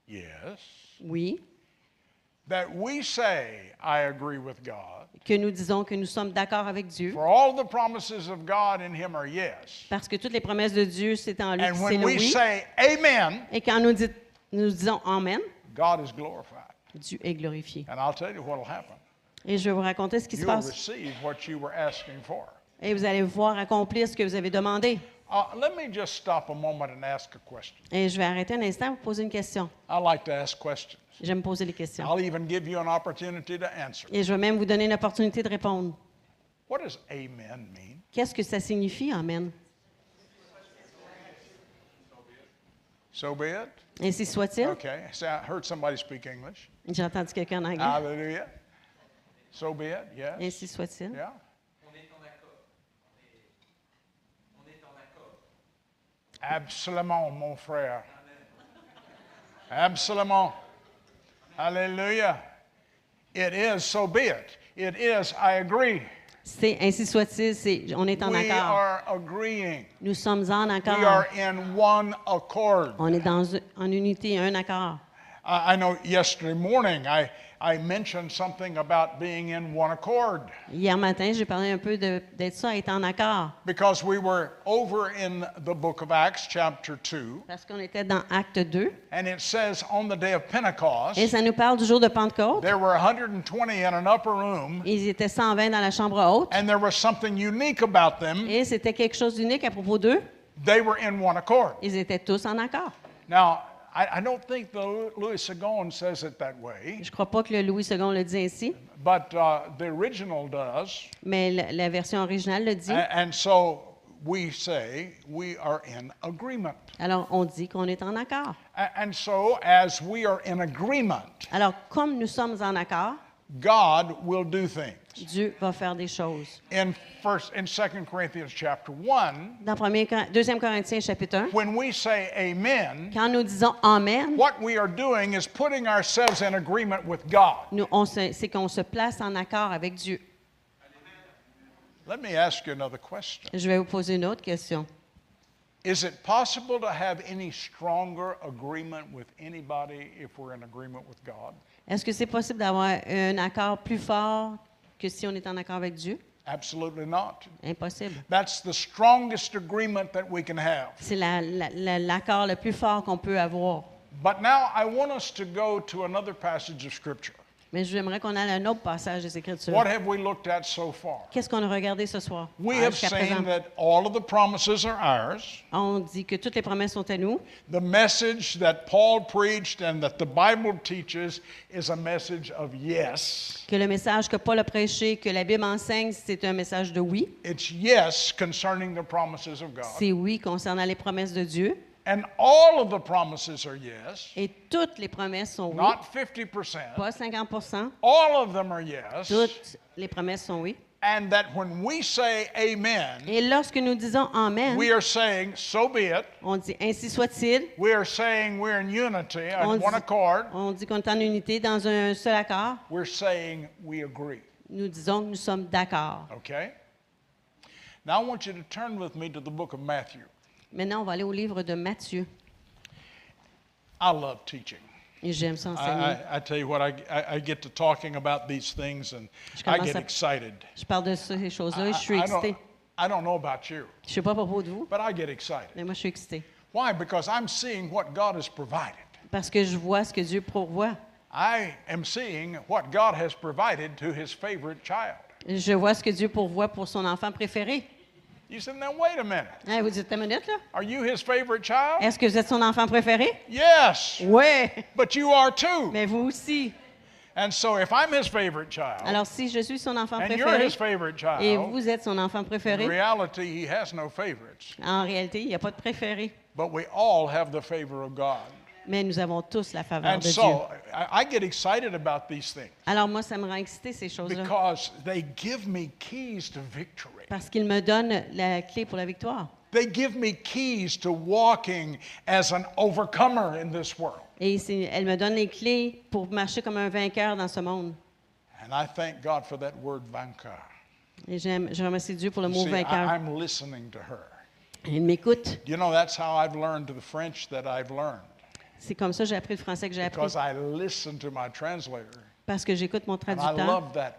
yes, oui, that we say, I agree with God, que nous disons que nous sommes d'accord avec Dieu, for all the promises of God in him are yes. parce que toutes les promesses de Dieu, c'est en lui, And c'est when le we oui. say amen, Et quand nous, dit- nous disons Amen, God is glorified. Dieu est glorifié. And I'll tell you what will happen. Et je vais vous raconter ce qui se You passe. receive what you were asking for. Et vous allez voir accomplir ce que vous avez demandé. Let me just stop a moment and ask a question. Et je vais arrêter un instant pour poser une question. I like to ask questions. J'aime poser les questions. I'll even give you an opportunity to answer. Et je vais même vous donner une opportunité de répondre. What does amen mean? Qu'est-ce que ça signifie, Amen? So be it? Ainsi soit-il? Okay. So I heard somebody speak English. J'ai entendu quelqu'un en anglais. Hallelujah. So be it. Yes. Ainsi soit-il? Yeah. Absolument, mon frère. Absolument. Hallelujah. It is, so be it. It is, I agree. C'est ainsi soit-il. c'est- On est en We accord. are agreeing. Nous sommes en We accord. are in one accord. On est dans en unité, un accord. I know yesterday morning I, I mentioned something about being in one accord Hier matin, j'ai parlé un peu d'être ça, être en accord. because we were over in the book of Acts, chapter 2, Parce qu'on était dans Acte 2. and it says on the day of Pentecost, Et ça nous parle du jour de Pentecôte. there were 120 in an upper room, Ils étaient 120 dans la chambre haute. and there was something unique about them. Et c'était quelque chose d'unique à propos d'eux. They were in one accord. Ils étaient tous en accord. Now, I, I don't think the Louis says it that way, Je ne crois pas que le Louis II le dit ainsi, but uh, the original does. mais la, la version originale le dit. A- And so we say we are in agreement. Alors, on dit qu'on est en accord. A- And so, as we are in agreement, Alors, comme nous sommes en accord, God will do things. Dieu va faire des choses. In first, in Second Corinthians chapter one, Dans 1 Cor- 2 Corinthiens chapitre 1, when we say Amen, quand nous disons Amen, what we are doing is putting ourselves in agreement with God. nous, on se- c'est qu'on se place en accord avec Dieu. Let me ask you another question: Je vais vous poser une autre question. Is it possible to have any stronger agreement with anybody if we're in agreement with God? Est-ce que c'est possible d'avoir un accord plus fort que si on est en accord avec Dieu? Absolutely not. Impossible. That's the strongest agreement that we can have. C'est la- la- la- l'accord le plus fort qu'on peut avoir. But now I want us to go to another passage of Scripture. Mais j'aimerais qu'on aille à un autre passage des Écritures. What have we looked at so far? Qu'est-ce qu'on a regardé ce soir? We have jusqu'à seen présent? that all of the promises are ours. On dit que toutes les promesses sont à nous. The message that Paul preached and that the Bible teaches is a message of yes. Que le message que Paul a prêché, que la Bible enseigne, c'est un message de oui. It's yes concerning the promises of God. C'est oui concernant les promesses de Dieu. And all of the promises are yes, Et toutes les promesses sont oui. not 50%. Pas 50 All of them are yes. Toutes les promesses sont oui. And that when we say amen, Et lorsque nous disons Amen, we are saying, so be it. on dit ainsi soit-il. We are saying we're in unity, On dit, one accord. on dit qu'on est en unité dans un seul accord. We're saying we agree. Nous disons que nous sommes d'accord. Okay? Now I want you to turn with me to the book of Matthew. Maintenant, on va aller au livre de Matthieu. I love teaching. Et j'aime ça I, enseigner. I, I tell you what, I, I, I get to talking about these things and Je I get à- excited. Je parle de ces choses-là et I, je suis I excitée. don't, I don't know about you, Je ne sais pas à propos de vous, but I get excited. mais moi, je suis excitée. Why? Because I'm seeing what God has provided. Parce que je vois ce que Dieu pourvoit. I am seeing what God has provided to his favorite child. Je vois ce que Dieu pourvoit pour son enfant préféré. You said, now wait a minute. Hein, vous dites une minute, là? Are you his favorite child? Est-ce que vous êtes son enfant préféré? Yes, Oui, but you are too. mais vous aussi. And so if I'm his favorite child, Alors, si je suis son enfant and you're préféré his favorite et child, vous êtes son enfant in préféré, reality, he has no favorites. en réalité, il n'y a pas de préféré. But we all have the favor of God. Mais nous avons tous la faveur And de Dieu. so I, I get excited about these things Alors, moi, ça me rend excitée, ces choses-là. because they give me keys to victory. Parce qu'il me donne la clé pour la victoire. They give me keys to walking as an overcomer in this world. Et elle me donne les clés pour marcher comme un vainqueur dans ce monde. And I thank God for that word vainqueur. Et j'aime, je remercie Dieu pour le mot I, vainqueur. I'm listening to her. Il m'écoute. You know, that's how I've learned the French that I've learned C'est comme ça que j'ai appris le français que j'ai appris. because I listen to my translator. Parce que j'écoute mon And I traducteur love that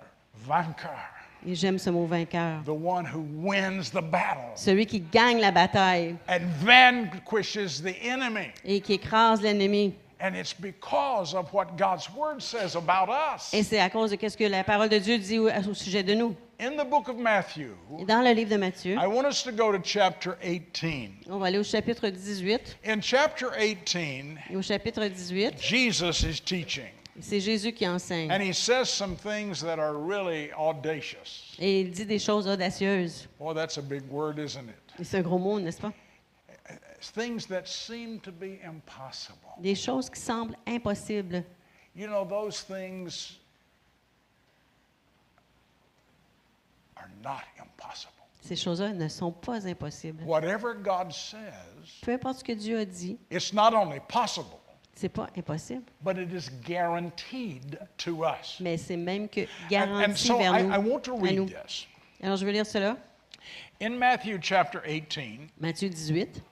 vainqueur, et j'aime ce mot vainqueur. the one who wins the battle Celui qui gagne la bataille and vanquishes the enemy. et qui écrase l'ennemi. And it's because of what God's word says about us. Et c'est à cause de ce que la parole de Dieu dit au, sujet de nous. In the book of Matthew, dans le livre de Matthieu, I want us to go to chapter 18. on va aller au chapitre 18. In chapter 18, Et au chapitre 18, Jesus is teaching. C'est Jésus qui enseigne. And he says some things that are really audacious. Et il dit des choses audacieuses. Boy, that's a big word, isn't it? Et C'est un gros mot, n'est-ce pas? Things that seem to be impossible. Des choses qui semblent impossibles. You know, those things are not impossible. Ces choses-là ne sont pas impossibles. Whatever God says, Peu importe ce que Dieu a dit, it's not only possible, c'est pas impossible, but it is guaranteed to us. mais c'est même que And, and garanti so vers I, nous. I want to à read nous. this. Alors, je vais lire cela. In Matthew chapter 18, Matthieu 18.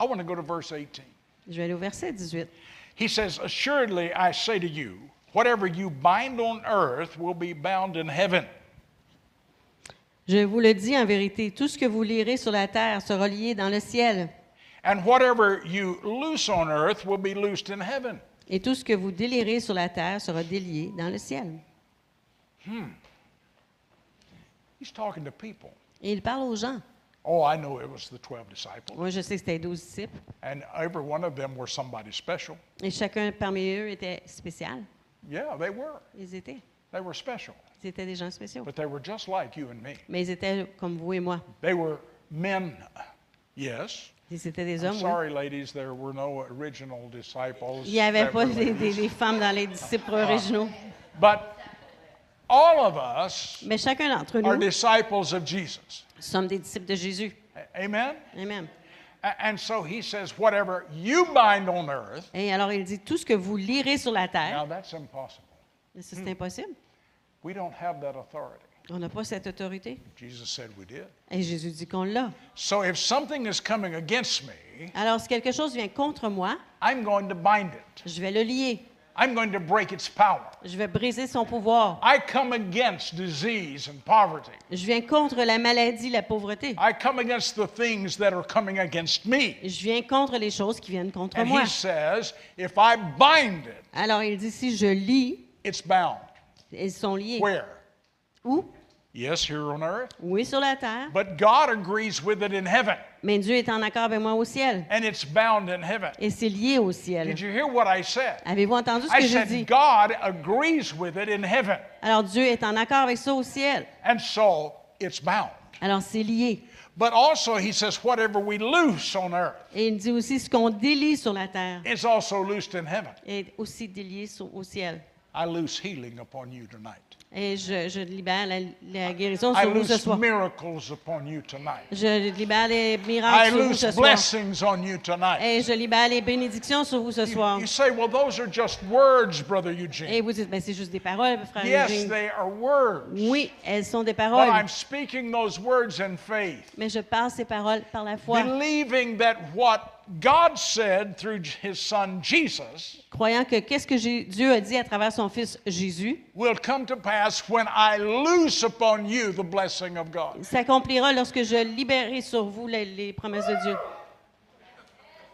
I want to go to verse 18. Je vais aller au verset 18. He says, Assuredly, I say to you, whatever you bind on earth will be bound in heaven. Je vous le dis en vérité, tout ce que vous lirez sur la terre sera lié dans le ciel, And whatever you loose on earth will be loosed in heaven. et tout ce que vous délirez sur la terre sera délié dans le ciel. He's talking to people. Et il parle aux gens. Oh, I know it was the 12 disciples. Moi, je sais que c'était 12 disciples, And every one of them were somebody special. et chacun parmi eux était spécial. Yeah, they were. Ils étaient. They were special. Ils étaient des gens spéciaux. But they were just like you and me. Mais ils étaient comme vous et moi. They were men, yes. I'm oui. sorry, ladies, there were no original disciples. Il n'y avait pas des, ladies. des- des femmes dans les disciples originaux. But all of us Mais chacun d'entre are nous disciples of Jesus. sommes des disciples de Jésus. Amen? Amen. And so he says, whatever you bind on earth, Et alors, il dit, tout ce que vous lirez sur la now terre, that's impossible. mais ça, c'est impossible. We don't have that authority. On n'a pas cette autorité? Jesus said we did. Et Jésus dit qu'on l'a. So if something is coming against me, Alors, si quelque chose vient contre moi, I'm going to bind it. je vais le lier. I'm going to break its power. Je vais briser son pouvoir. I come against disease and poverty. Je viens contre la maladie, la pauvreté. I come against the things that are coming against me. Je viens contre les choses qui viennent contre And moi. he says, if I bind it, Alors, il dit, si je lis, it's bound. ils sont liés. Where? Où? Yes, here on earth. Oui, sur la terre. But God agrees with it in heaven, Mais Dieu est en accord avec moi au ciel. and it's bound in heaven. Et c'est lié au ciel. Did you hear what I said? Avez-vous entendu ce I que j'ai dit? said God agrees with it in heaven, Alors, Dieu est en accord avec ça au ciel. and so it's bound. Alors, c'est lié. But also, he says, whatever we loose on earth Et il dit aussi, ce qu'on délie sur la terre is also loosed in heaven. est aussi délié sur- au ciel. I loose healing upon you tonight. Et je, je libère la, la guérison I sur vous ce loose soir. miracles upon you tonight. Je libère les I miracles sur vous loose ce soir. blessings on you tonight. Et je libère les bénédictions sur vous ce soir. You say, well, those are just words, Brother Et Eugene. vous dites, ben, c'est juste des paroles, frère Yes, Eugène. they are words. Oui, elles sont des But paroles. I'm speaking those words in faith, Mais je parle ces paroles par la foi, believing that what God said through his son Jesus croyant que qu'est-ce que Dieu a dit à travers son Fils Jésus will come to pass when I loose upon you the blessing of God. s'accomplira lorsque je libérerai sur vous les, les promesses de Dieu.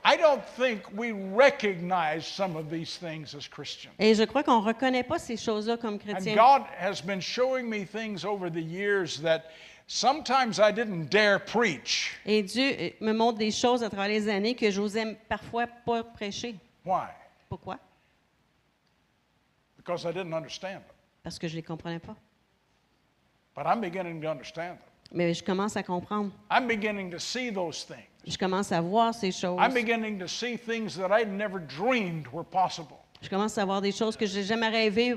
I don't think we recognize some of these things as Christians. Et je crois qu'on ne reconnaît pas ces choses-là comme And chrétiens. God has been showing me things over the years that sometimes I didn't dare preach. Et Dieu euh, me montre des choses à travers les années que j'osais parfois pas prêcher. Why? Pourquoi? Because I didn't understand them. Parce que je ne les comprenais pas. But I'm beginning to understand them. Mais je commence à comprendre. I'm beginning to see those things. Je commence à voir ces choses. I'm beginning to see things that I never dreamed were possible. Je commence à voir des choses que je n'ai jamais rêvé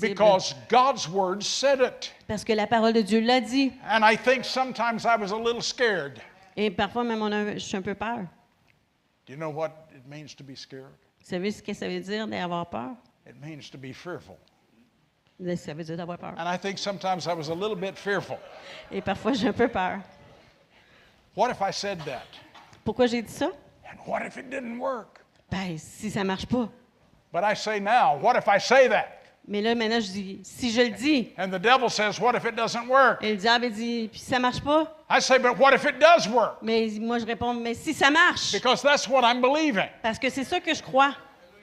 Because God's word said it. Parce que la parole de Dieu l'a dit. And I think sometimes I was a little scared. Et parfois même, on a- je suis un peu peur. Do you know what it means to be scared? Vous savez ce que ça veut dire d'avoir peur? It means to be fearful. Ça veut dire d'avoir peur. And I think sometimes I was a little bit fearful. Et parfois, j'ai un peu peur. What if I said that? Pourquoi j'ai dit ça? And what if it didn't work? Ben, si ça marche pas. But I say now, what if I say that? Mais là, maintenant, je dis, si je le dis, And the devil says, what if it doesn't work? et le diable dit, puis ça marche pas? I say, but what if it does work? Mais moi, je réponds, mais si ça marche? Because that's what I'm believing. Parce que c'est ça que je crois.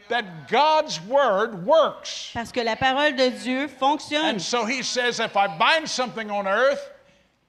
That God's word works. Parce que la parole de Dieu fonctionne. And so he says, if I bind something on earth,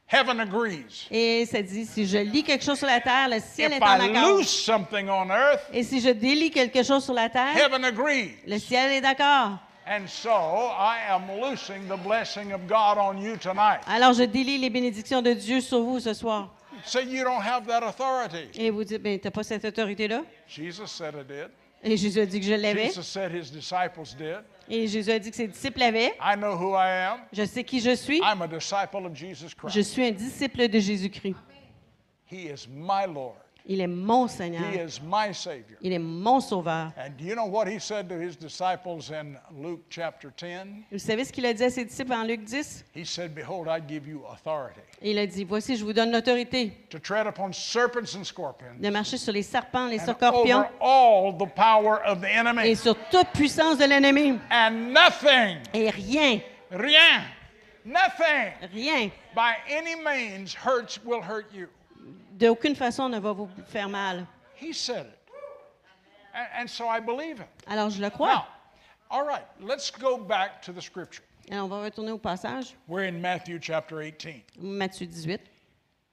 heaven agrees. Et ça dit, si je lis quelque chose sur la terre, le ciel If est en I accord. loose something on earth, Et si je délie quelque chose sur la terre, heaven agrees. le ciel est d'accord. And so I am loosing the blessing of God on you tonight. Alors je délie les bénédictions de Dieu sur vous ce soir. So you don't have that authority. Et vous dites, ben, tu n'as pas cette autorité-là? Jesus said I did. Et Jésus a dit que je l'avais. Jesus said his disciples did. Et Jésus a dit que ses disciples l'avaient. I know who I am. Je sais qui je suis. I'm a disciple of Jesus Je suis un disciple de Jésus-Christ. He is my Lord. Il est mon He Seigneur. is my Savior. Il est mon Sauveur. And do you know what he said to his disciples in Luke chapter 10? Vous savez ce qu'il a dit à ses disciples en Luc 10? He said, Behold, I give you authority Il a dit, voici, je vous donne l'autorité to tread upon serpents and scorpions de marcher sur les serpents, les and scorpions over all the power of the et enemy. sur toute puissance de l'ennemi. And nothing, Et rien, rien, nothing rien, by any means hurts will hurt you. D'aucune façon ne va vous faire mal. He said it. And, and so I believe it. Alors, je le Now, crois. all right, let's go back to the scripture. Alors, on va retourner au passage, We're in Matthew chapter 18. Matthieu 18,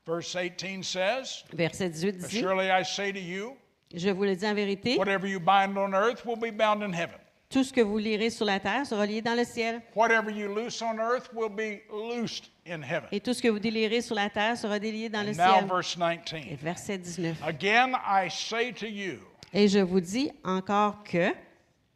Verse 18 says, verset 18 dit, Surely I say to you, Je vous le dis en vérité, whatever you bind on earth will be bound in heaven. tout ce que vous lirez sur la terre sera lié dans le ciel, Whatever you loose on earth will be loosed in heaven. et tout ce que vous délirez sur la terre sera délié dans le now, ciel. verse Et 19. verset 19. Again, I say to you, Et je vous dis encore que,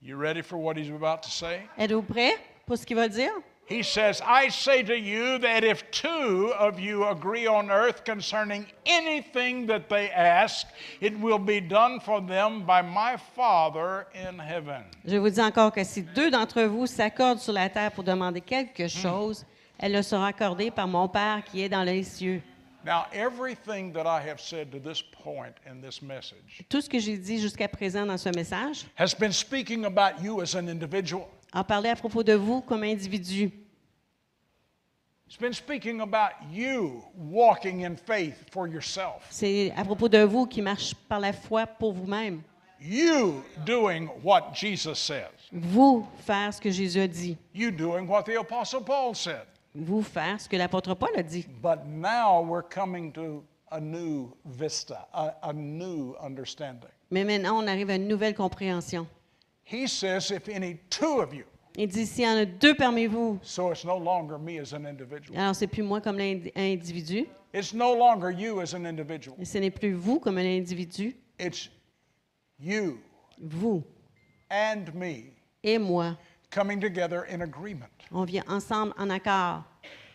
you ready for what he's about to say? êtes-vous prêts pour ce qu'il va dire? He says, I say to you that if two of you agree on earth concerning anything that they ask, it will be done for them by my Father in heaven. Je vous dis encore que si deux d'entre vous s'accordent sur la terre pour demander quelque chose, elle leur sera accordée par mon Père qui est dans les cieux. Now, everything that I have said to this point in this message Tout ce que j'ai dit jusqu'à présent dans ce message has been speaking about you as an individual. a parlé à propos de vous comme individu. It's been speaking about you walking in faith for yourself. C'est à propos de vous qui marche par la foi pour vous-même. You doing what Jesus says. Vous faire ce que Jésus a dit. You doing what the Apostle Paul said. Vous faire ce que l'apôtre Paul a dit. But now we're coming to a new vista, a, a new understanding. Mais maintenant, on arrive à une nouvelle compréhension. He says, if any two of you, Il dit, s'il y en a deux parmi vous, so it's no longer me as an individual. alors c'est plus moi comme l'individu, It's no longer you as an individual. et ce n'est plus vous comme un individu, It's you vous and me et moi. Coming together in agreement. On vient ensemble en accord.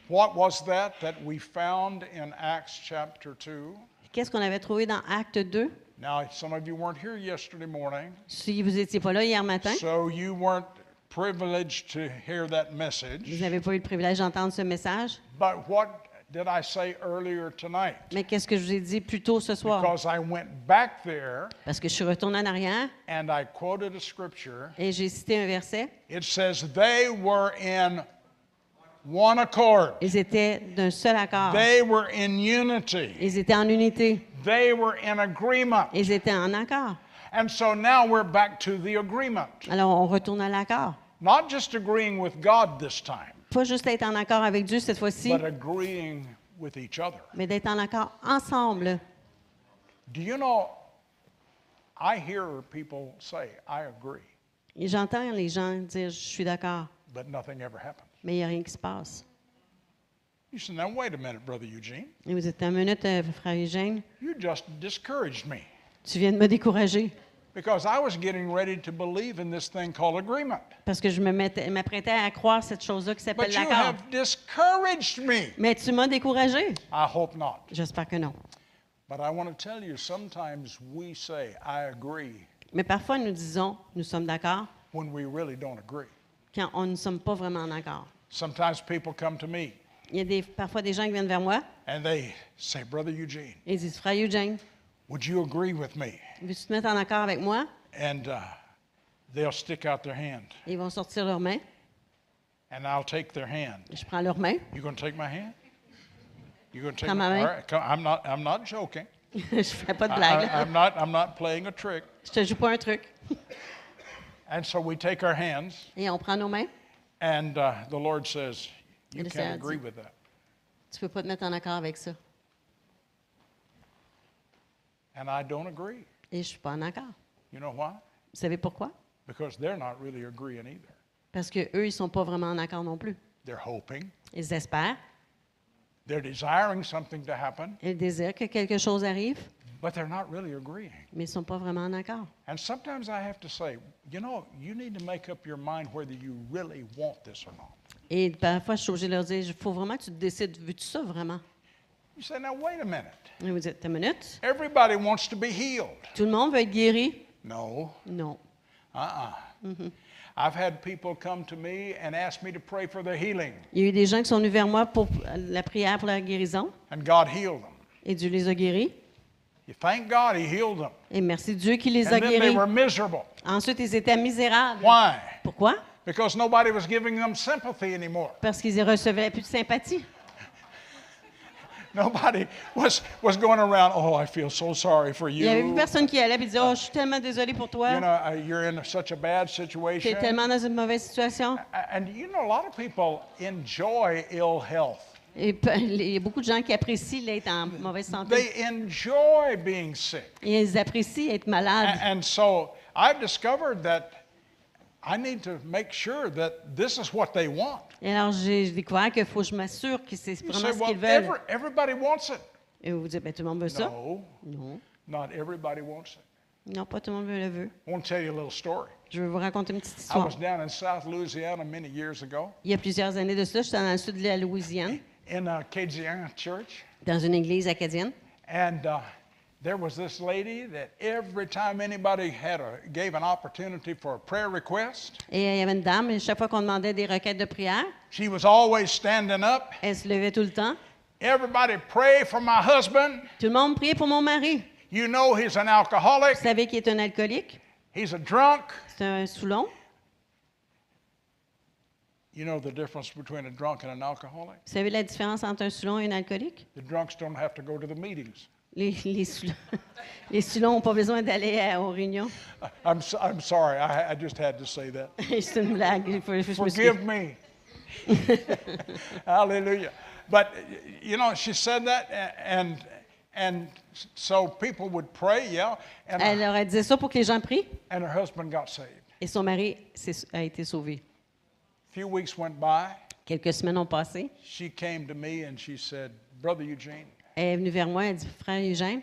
What was that that we found in Acts chapter 2? Qu'est-ce qu'on avait trouvé dans Acte 2? Now, some of you weren't here yesterday morning, Si vous n'étiez pas là hier matin, so you weren't privileged to hear that vous message. n'avez pas eu le privilège d'entendre ce message. But what did I say earlier tonight? Mais qu'est-ce que je vous ai dit plus tôt ce soir? Because I went back there Parce que je suis retournée en arrière and I quoted a scripture. et j'ai cité un verset. It says, They were in one accord, Ils étaient d'un seul accord. they were in unity, Ils étaient en unité. they were in agreement. Ils étaient en accord. And so now we're back to the agreement. Alors, on retourne à l'accord. Not just agreeing with God this time, Pas juste être en accord avec Dieu cette fois-ci, but agreeing with each other. mais d'être en accord ensemble. Do you know? I hear people say, I agree, Et j'entends les gens dire, je suis d'accord, but nothing ever happens. mais il n'y a rien qui se passe. You said, Now, wait a minute, Brother Eugene. Et vous êtes un minute, euh, frère Eugène, You just discouraged me tu viens de me décourager because I was getting ready to believe in this thing called agreement. parce que je me m'apprêtais à croire cette chose-là qui s'appelle But you l'accord. have discouraged me. Mais tu m'as découragé. I hope not. J'espère que non. But I want to tell you sometimes we say, I agree, Mais parfois, nous disons, nous sommes d'accord, when we really don't agree. quand on ne sommes pas vraiment en accord. Sometimes people come to me Il y a des, parfois des gens qui viennent vers moi and they say, Brother Eugene, et ils disent, frère Eugène, would you agree with me? veux-tu te mettre en accord avec moi? And uh, they'll stick out their hand, Ils vont sortir leurs mains. and I'll take their hand. Je prends leurs mains. You going to take my hand? You going to take Prends my ma main. All right, come- I'm not. I'm not joking. <laughs> je fais pas de I, blague. am not. I'm not playing a trick. Je te joue pas un truc. <laughs> And so we take our hands, Et on prend nos mains. and uh, the Lord says, "You Et le can't Seigneur agree dit- with that." Tu peux pas te mettre en accord avec ça. And I don't agree. Et je suis pas en accord. You know why? Vous savez pourquoi? Because they're not really agreeing either. Parce que eux, ils sont pas vraiment en accord non plus. They're hoping. Ils espèrent, They're desiring something to happen, ils désirent que quelque chose arrive, but they're not really agreeing. mais ils sont pas vraiment en accord. And sometimes I have to say, you know, you need to make up your mind whether you really want this or not. Et parfois, je suis obligée de leur dire, il faut vraiment que tu te décides, veux-tu ça vraiment? You say, now wait a minute. Et vous dites, une minute. Everybody wants to be healed. Tout le monde veut être guéri? No, Non. uh-uh. I've had people come to me and ask me to pray for their healing, Il y a eu des gens qui sont venus vers moi pour la prière pour leur guérison. and God healed them. Et Dieu les a guéris. You thank God He healed them. Et merci Dieu qui les a And then they guéris. were miserable. Ensuite, ils étaient misérables. Why? Pourquoi? Because nobody was giving them sympathy anymore. Parce qu'ils ne recevaient plus de sympathie. Nobody was, was going around, oh, I feel so sorry for Il you. n'y avait plus personne qui allait et disait Oh, je suis tellement désolé pour toi. You know, uh, you're in such a bad Tu es situation. tellement dans une mauvaise situation. And you know, a lot of people enjoy ill health. Et il y a beaucoup de gens qui apprécient l'être en mauvaise santé. They enjoy being sick. Et ils apprécient être malades. A- And so I've discovered that I need to make sure that this is what they want. Et alors, j'ai découvert qu'il faut que je m'assure que c'est You vraiment say, ce well, qu'ils veulent. every- everybody wants it. Et vous dites, ben, tout le monde veut ça? No, Non. not everybody wants it. Non, pas tout le monde veut le veut. I want to tell you a little story. Je vais vous raconter une petite I histoire. was down in South Louisiana many years ago Il y a plusieurs années de cela, j'étais dans le sud de la Louisiane, in a Cajun church, dans une église acadienne. and uh, there was this lady that every time anybody had a, gave an opportunity for a prayer request, Et il y avait une dame, et chaque fois qu'on demandait des requêtes de prière, she was always standing up. elle se levait tout le temps. Everybody pray for my husband. Tout le monde priait pour mon mari. You know he's an Vous alcoholic. savez qu'il est un alcoolique, He's a drunk. c'est un Soulon. You know the difference between a drunk and an alcoholic? Vous savez la différence entre un Soulon et un alcoolique? The drunks don't have to go to the meetings. Les, les, Soulons- <laughs> les Soulons n'ont pas besoin d'aller à- aux réunions. I'm, so- I'm sorry, I, I just had to say that. <laughs> c'est une blague. Forgive me. <laughs> Hallelujah. But you know, she said that, and and so people would pray, yeah, and Elle leur a dit ça pour que les gens prient. and her husband got saved. Et son mari a été sauvé. A few weeks went by. Quelques semaines ont passé. She came to me and she said, "Brother Eugene, Elle est venue vers moi, elle dit Frère Eugène,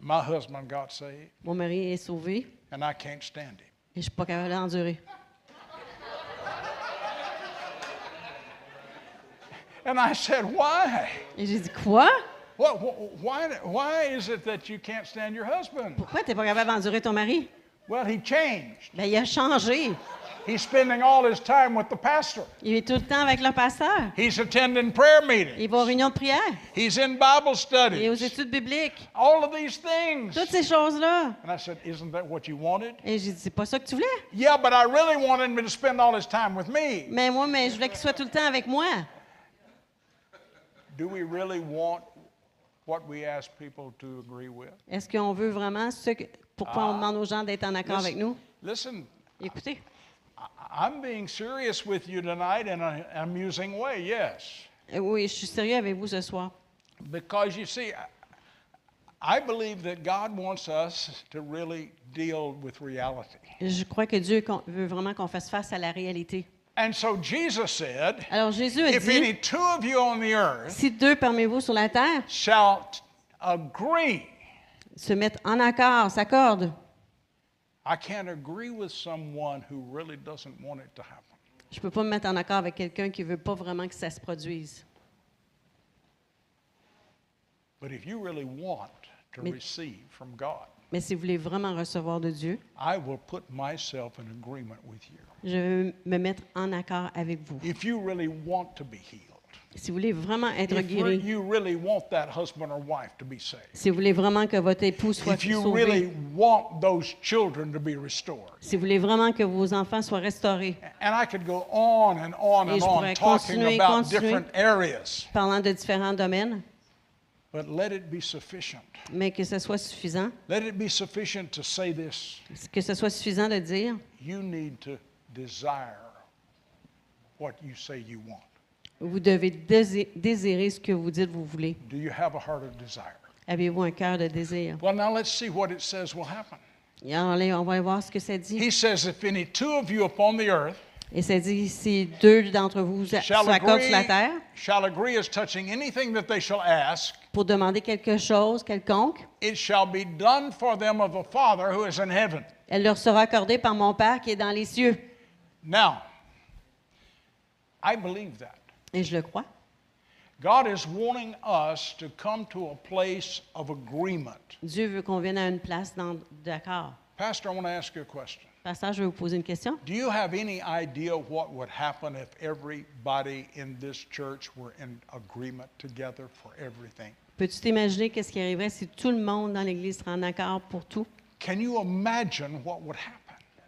my husband got saved, mon mari est sauvé and I can't stand him." et je ne suis pas capable d'endurer. And I said, "Why? Et j'ai dit Quoi? What, wh- why? Why is it that you can't stand your husband?" Pourquoi tu n'es pas capable d'endurer ton mari? Well, he changed. Ben, il a changé. He's spending all his time with the pastor. Il est tout le temps avec le pasteur. He's attending prayer meetings. Il va aux réunions de prière. He's in Bible Il est aux studies. études bibliques. All of these things. Toutes ces choses-là. And I said, Isn't that what you wanted? Et j'ai dit C'est pas ça que tu voulais. Yeah, but I really wanted him to spend all his time with me. Mais moi, mais je voulais qu'il soit tout le temps avec moi. Do we really want what we ask people to agree with? Est-ce qu'on veut vraiment ce que. Pourquoi on demande aux gens d'être en accord avec nous? Listen, Écoutez, I'm being serious with you tonight in an amusing way, yes. euh, oui, je suis sérieux avec vous ce soir. Because you see, I- believe that God wants us to really deal with reality. Je crois que Dieu veut vraiment qu'on fasse face à la réalité. And so Jesus said, Alors Jésus a If any dit, two of you on the earth si deux parmi vous sur la terre shall agree, se mettent en accord, s'accordent, I can't agree with someone who really doesn't want it to happen. je ne peux pas me mettre en accord avec quelqu'un qui ne veut pas vraiment que ça se produise. But if you really want to Mais- receive from God, Mais si vous voulez vraiment recevoir de Dieu, I will put myself in agreement with you. je vais me mettre en accord avec vous. If you really want to be healed, Si vous voulez vraiment être guéri, really si vous voulez vraiment que votre époux soit sauvé, really si vous voulez vraiment que vos enfants soient restaurés, on and on Et je pourrais continuer, continuer. parlant de différents domaines, but let it be sufficient. mais que ce soit suffisant, Let it be sufficient to say this que ce soit suffisant de dire, you need to desire what you say you want. Vous devez dési- désirer ce que vous dites vous voulez. Do you have a heart of desire? Avez-vous un cœur de désir? Well, now let's see what it says will happen. Et alors, allez, on va voir ce que ça dit. He says, If any two of you upon the earth Et ça dit, si deux d'entre vous s'accordent sur la agree, terre shall agree as touching anything that they shall ask, pour demander quelque chose quelconque, it shall be done for them of the Father who is in heaven. elle leur sera accordée par mon Père qui est dans les cieux. Now, I believe that. Et je le crois. God is wanting us to come to a place of agreement. Dieu veut qu'on vienne à une place d'accord. Pastor, I want to ask you a question. Pasteur, je vais vous poser une question. Do you have any idea what would happen if everybody in this church were in agreement together for everything? Peux-tu t'imaginer qu'est-ce qui arriverait si tout le monde dans l'Église serait en accord pour tout? Can you imagine what would happen?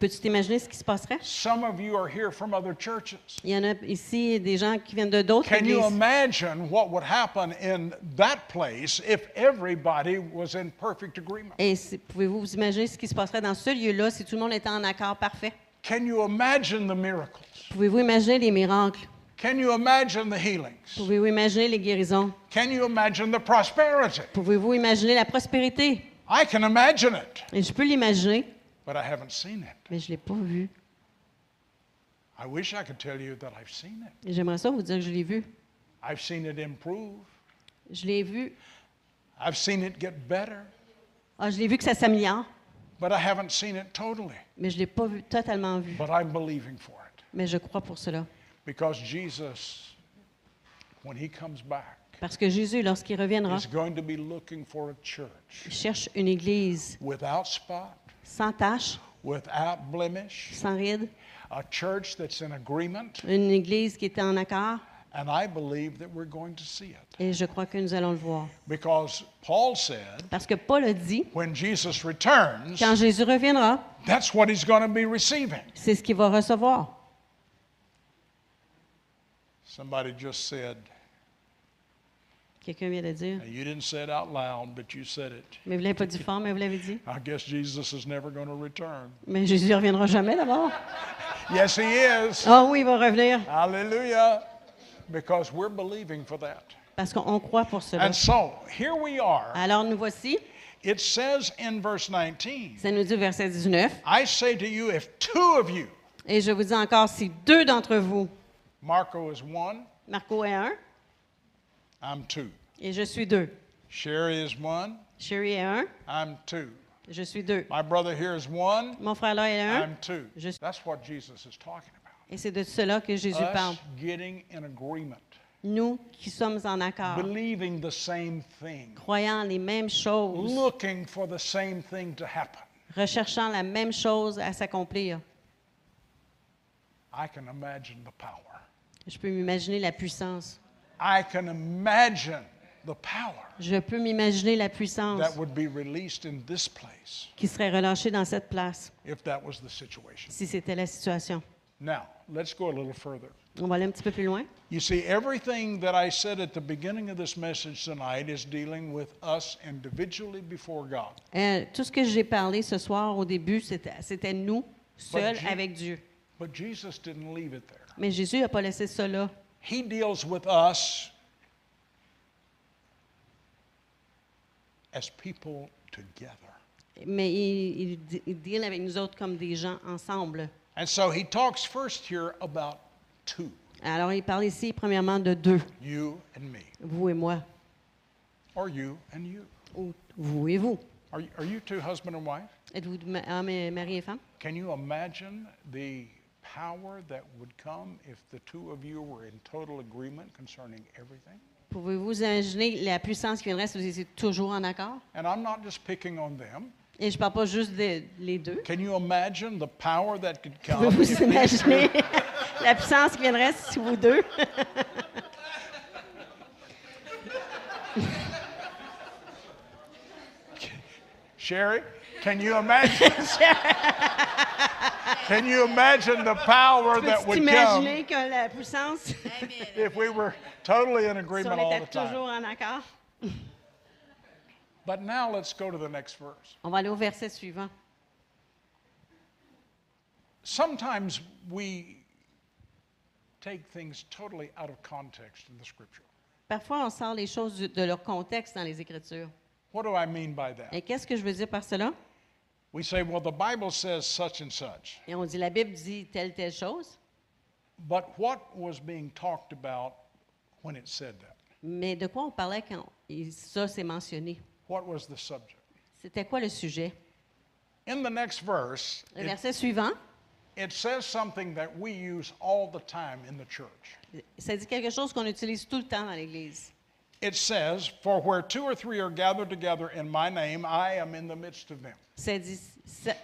Peux-tu t'imaginer ce qui se passerait? Some of you are here from other churches. Il y en a ici des gens qui viennent de d'autres Can you églises. imagine what would happen in that place if everybody was in perfect agreement? Et si- pouvez-vous vous imaginer ce qui se passerait dans ce lieu-là si tout le monde était en accord parfait? Can you imagine the miracles? Pouvez-vous imaginer les miracles? Can you imagine the healings? Pouvez-vous imaginer les guérisons? Can you imagine the prosperity? Pouvez-vous imaginer la prospérité? I can imagine it, Et je peux l'imaginer, but I haven't seen it. mais je ne l'ai pas vu. I wish I could tell you that I've seen it. Et j'aimerais ça vous dire que je l'ai vu. I've seen it improve. Je l'ai vu. I've seen it get better, Ah, je l'ai vu que ça s'améliore, but I haven't seen it totally. mais je ne l'ai pas vu, totalement vu. But I'm believing for it Mais je crois pour cela. because Jesus, when he comes back, Parce que Jésus, lorsqu'il reviendra, is going to be looking for a church il cherche une église without spot, sans tache, without blemish, sans rides, a church that's in agreement, une église qui était en accord. and I believe that we're going to see it. Et je crois que nous allons le voir. Because Paul said, Parce que Paul a dit, when Jesus returns, quand Jésus reviendra, that's what he's going to be receiving. c'est ce qu'il va recevoir. Somebody just said, Quelqu'un vient de dire. and you didn't say it out loud, but you said it. Mais vous l'avez pas dit fort, mais vous l'avez dit. I guess Jesus is never going to return. Mais Jésus ne reviendra jamais d'abord. Yes, he is. Ah oui, il va revenir. Hallelujah. Because we're believing for that. Parce qu'on croit pour cela. And so here we are. Alors nous voici. It says in verse 19, Ça nous dit verset 19. I say to you, if two of you, Et je vous dis encore, si deux d'entre vous, Marco is one, Marco est un, I'm two. et je suis deux. Sherry is one, Sherry est un, I'm two. je suis deux. My brother here is one, Mon frère là est un. I'm two. Je- That's what Jesus is talking about. Et c'est de cela que Jésus parle. Us getting in agreement, Nous qui sommes en accord, believing the same thing, croyant les mêmes choses, looking for the same thing to happen. recherchant la même chose à s'accomplir. I can imagine the power. Je peux m'imaginer la puissance. I can imagine the power Je peux m'imaginer la puissance that would be released in this place qui serait relâchée dans cette place if that was the situation. si c'était la situation. Now, let's go a little further. On va aller un petit peu plus loin. You see, everything that I said at the beginning of this message tonight is dealing with us individually before God. Euh, tout ce que j'ai parlé ce soir au début, c'était c'était nous, seuls Je- avec Dieu. But Jesus didn't leave it there. Mais Jésus n'a pas laissé là. He deals with us as people together. Mais il, il, il deal avec nous autres comme des gens ensemble. And so he talks first here about two, Alors, il parle ici, premièrement, de deux, you and me, vous et moi, or you and you. ou vous et vous. Are you, are you two husband and wife? Êtes-vous et- mari et femme? Can you imagine the power that would come if the two of you were in total agreement concerning everything? Pouvez-vous imaginer la puissance qui viendrait si vous étiez toujours en accord? And I'm not just picking on them. Et je ne parle pas juste des les deux. Can you imagine the power that could come? Pouvez-vous imaginer la puissance qui viendrait si vous deux? <laughs> Sherry, can you imagine? <laughs> <laughs> can you imagine the power that would come t'imaginer que la puissance, if we were totally in si agreement on all the était time? toujours en accord? But now let's go to the next verse. On va aller au verset suivant. Sometimes we take things totally out of context in the scripture. Parfois, on sort les choses de leur contexte dans les Écritures. What do I mean by that? Et qu'est-ce que je veux dire par cela? We say, well, the Bible says such and such. Et on dit, la Bible dit telle, telle chose, But what was being talked about when it said that? mais de quoi on parlait quand ça s'est mentionné? What was the subject? C'était quoi le sujet? In the next verse, Le it, verset suivant, it says something that we use all the time in the church. Ça dit quelque chose qu'on utilise tout le temps dans l'Église. It says, For where two or three are gathered together in my name, I am in the midst of them. Ça dit,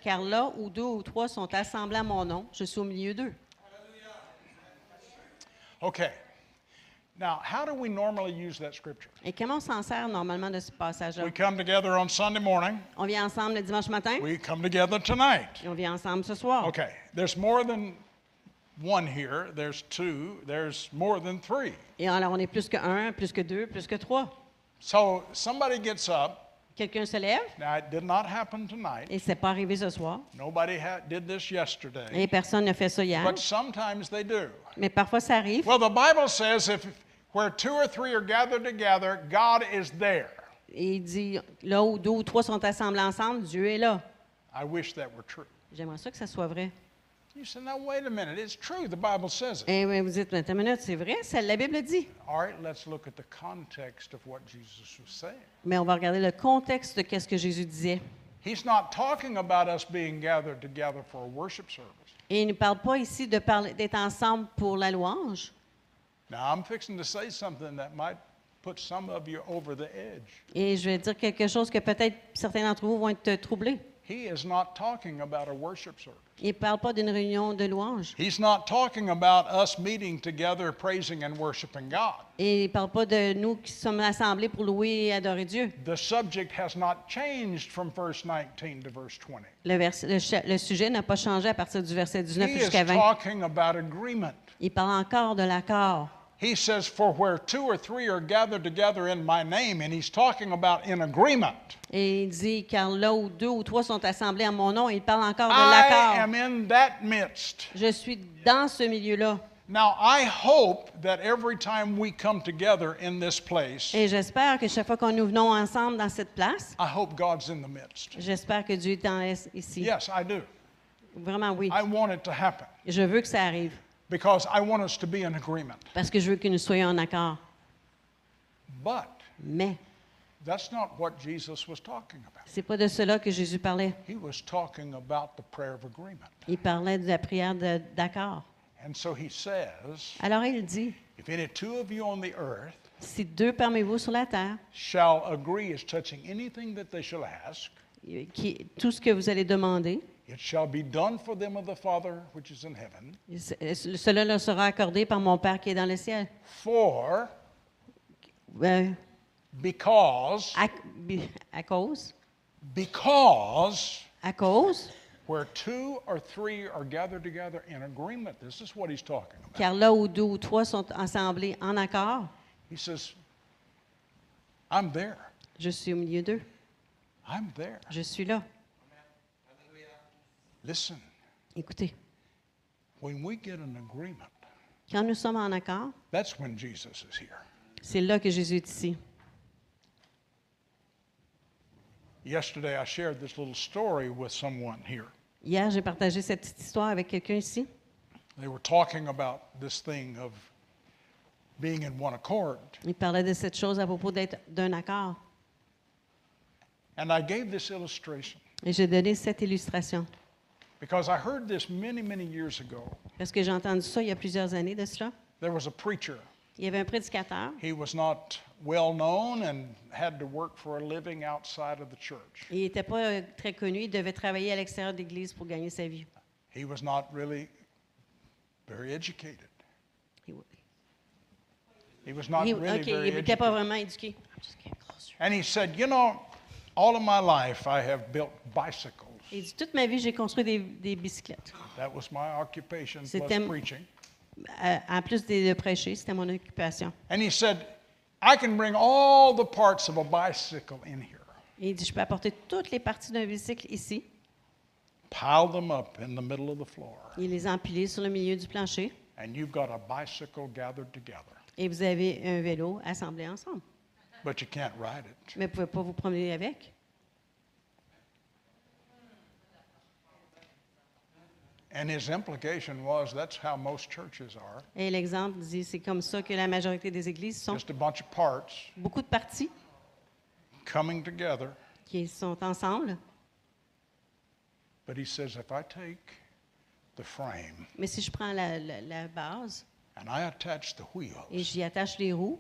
car là où deux ou trois sont assemblés à mon nom, je suis au milieu d'eux. Okay. Now, how do we normally use that scripture? Et comment on s'en sert normalement de ce passage-là? We come together on Sunday morning, On vient ensemble le dimanche matin? We come together tonight. et on vient ensemble ce soir. Okay, there's more than one here, there's two, there's more than three. Et alors, on est plus que un, plus que deux, plus que trois. So somebody gets up. Quelqu'un se lève, Now, it did not happen tonight. et c'est pas arrivé ce soir. Nobody did this yesterday. Et personne n'a fait ça hier. But sometimes they do. Mais parfois, ça arrive. Well, the Bible says if where two or three are gathered together, God is there. Et il dit, là où deux ou trois sont assemblés ensemble, Dieu est là. I wish that were true. J'aimerais ça que ça soit vrai. You said, now wait a minute. It's true. The Bible says it. Et oui, vous dites, attends une minute, c'est vrai, ça, la Bible le dit. All right, let's look at the context of what Jesus was saying. Mais on va regarder le contexte de ce que Jésus disait. He's not talking about us being gathered together for a worship service. Et il ne parle pas ici de parler- d'être ensemble pour la louange. Now, I'm fixing to say something that might put some of you over the edge. Et je vais dire quelque chose que peut-être certains d'entre vous vont être troublés. He is not talking about a worship service. Il ne parle pas d'une réunion de louange. He's not talking about us meeting together, praising and worshiping God. Et il ne parle pas de nous qui sommes assemblés pour louer et adorer Dieu. The subject has not changed from verse 19 to verse 20. Le, vers- le cha- le sujet n'a pas changé à partir du verset 19 He is jusqu'à 20. talking about agreement. Il parle encore de l'accord. He says, For where two or three are gathered together in my name, and he's talking about in agreement. Et il dit, car là où deux ou trois sont assemblés en mon nom, il parle encore de I l'accord. am in that midst. Je suis dans ce milieu-là. Now, I hope that every time we come together in this place, Et j'espère que chaque fois que nous venons ensemble dans cette place, I hope God's in the midst. j'espère que Dieu est dans- ici. Yes, I do. Vraiment, oui. I want it to happen Je veux que ça arrive because I want us to be in agreement. parce que je veux que nous soyons en accord. But Mais that's not what Jesus was talking about. c'est pas de cela que Jésus parlait. He was talking about the prayer of agreement. Il parlait de la prière de- d'accord. And so he says, Alors il dit, If any two of you on the earth si deux parmi vous sur la terre, shall agree as touching anything that they shall ask, qui, tout ce que vous allez demander, it shall be done for them of the Father which is in heaven. ce- cela leur sera accordé par mon Père qui est dans le ciel. For Euh, because à, à cause, because à cause, where two or three are gathered together in agreement, this is what he's talking about. car là où deux ou trois sont assemblés en accord, He says, I'm there. je suis au milieu d'eux. I'm there. Je suis là. Listen, Écoutez, when we get an agreement, quand nous sommes en accord, that's when Jesus is here. c'est là que Jésus est ici. Yesterday, I shared this little story with someone here. Hier, j'ai partagé cette petite histoire avec quelqu'un ici. They were talking about this thing of being in one accord. Il parlait de cette chose à propos d'être d'un accord. And I gave this illustration Et j'ai donné cette illustration because I heard this many, many years ago. parce que j'ai entendu ça il y a plusieurs années de cela. There was a preacher. Il y avait un prédicateur. He was not well known and had to work for a living outside of the church. Il n'était pas euh, très connu. Il devait travailler à l'extérieur de l'Église pour gagner sa vie. He was not really very educated. Il He was not il- really OK, very il n'était pas educated. vraiment éduqué. And he said, You know, all of my life I have built bicycles. Dit, toute ma vie, j'ai construit des, des bicyclettes. That was my occupation plus C'était- preaching. Euh, en plus de, de prêcher, c'était mon occupation. And he said, I can bring all the parts of a bicycle in here, Et il dit, je peux apporter toutes les parties d'un bicycle ici. pile them up in the middle of the floor, Il les a empilées sur le milieu du plancher. and you've got a bicycle gathered together. Et vous avez un vélo assemblé ensemble. But you can't ride it. Mais vous ne pouvez pas vous promener avec. And his implication was that's how most churches are Et l'exemple dit, c'est comme ça que la majorité des églises sont. just a bunch of parts Beaucoup de parties coming together. qui sont ensemble. But he says, if I take the frame Mais si je prends la, la- la base and I attach the et wheels j'y attache les roues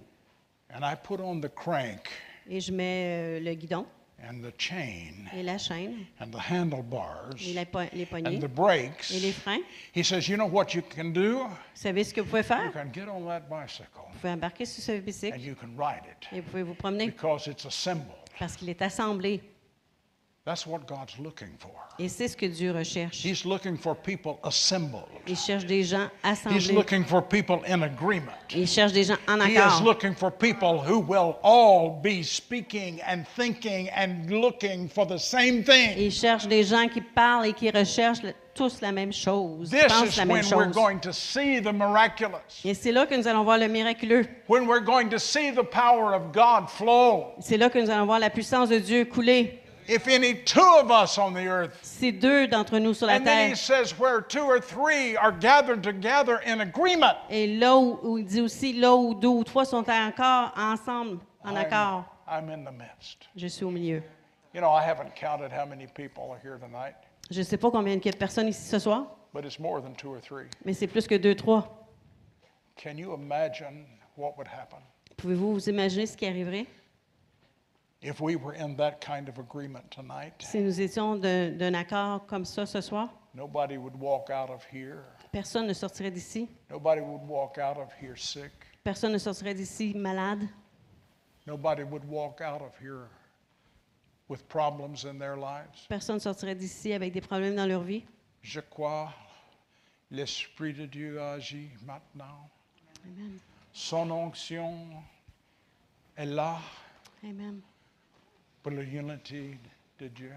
and I put on the crank et je mets euh, le guidon and the chain et la chaîne and the handlebars et po- les poignées and the brakes, et les freins, he says, You know what you can do? vous savez ce que vous pouvez You faire? can get on that bicycle Vous pouvez embarquer sur ce and bicycle you can ride it et vous pouvez vous promener because it's assembled. parce qu'il est assemblé. That's what God's looking for. Et c'est ce que Dieu recherche. He's looking for people assembled. Il cherche des gens He's assemblés. looking for people in agreement. Il cherche des gens en He is accord. looking for people who will all be speaking and thinking and looking for the same thing. Il cherche des gens qui parlent et qui recherchent tous la même chose, This pensent la même when we're chose. going to see the miraculous. Et c'est là que nous allons voir le miraculeux. When we're going to see the power of God flow. C'est là que nous allons voir la puissance de Dieu couler. If any two of us on the earth. C'est deux d'entre nous sur la And then he terre. says, where two or three are gathered together in agreement. Et là où, il dit aussi, là où deux ou trois sont encore ensemble, en I'm, accord, I'm in the midst. je suis au milieu. You know, I haven't counted how many people are here tonight, Je ne sais pas combien de personnes ici ce soir, but it's more than two or three. mais c'est plus que deux, trois. Can you imagine what would happen? Pouvez-vous vous imaginer ce qui arriverait? If we were in that kind of agreement tonight? si nous étions d'un d'un accord comme ça ce soir? Nobody would walk out of here. Personne ne sortirait d'ici. Nobody would walk out of here sick. Personne ne sortirait d'ici malade. Nobody would walk out of here with problems in their lives. Personne ne sortirait d'ici avec des problèmes dans leur vie. Je crois l'Esprit de Dieu agit maintenant. Amen. Son onction est là Amen. L'unité de Dieu.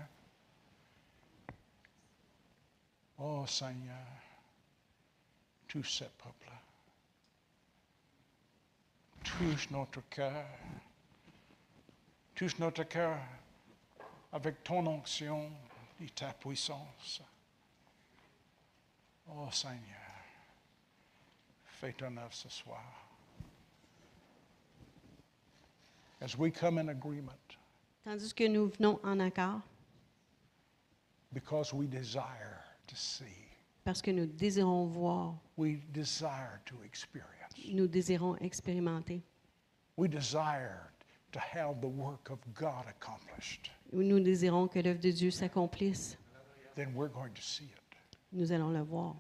Oh Seigneur, ce peuple, touche notre cœur, touche notre cœur avec ton onction et ta puissance. Oh Seigneur, fais ton œuvre ce soir. As we come in agreement, Tandis que nous venons en accord, because we desire to see, parce que nous désirons voir, we desire to experience, nous désirons expérimenter, we desire to have the work of God accomplished, nous désirons que l'œuvre de Dieu s'accomplisse, then we're going to see it. nous allons le voir.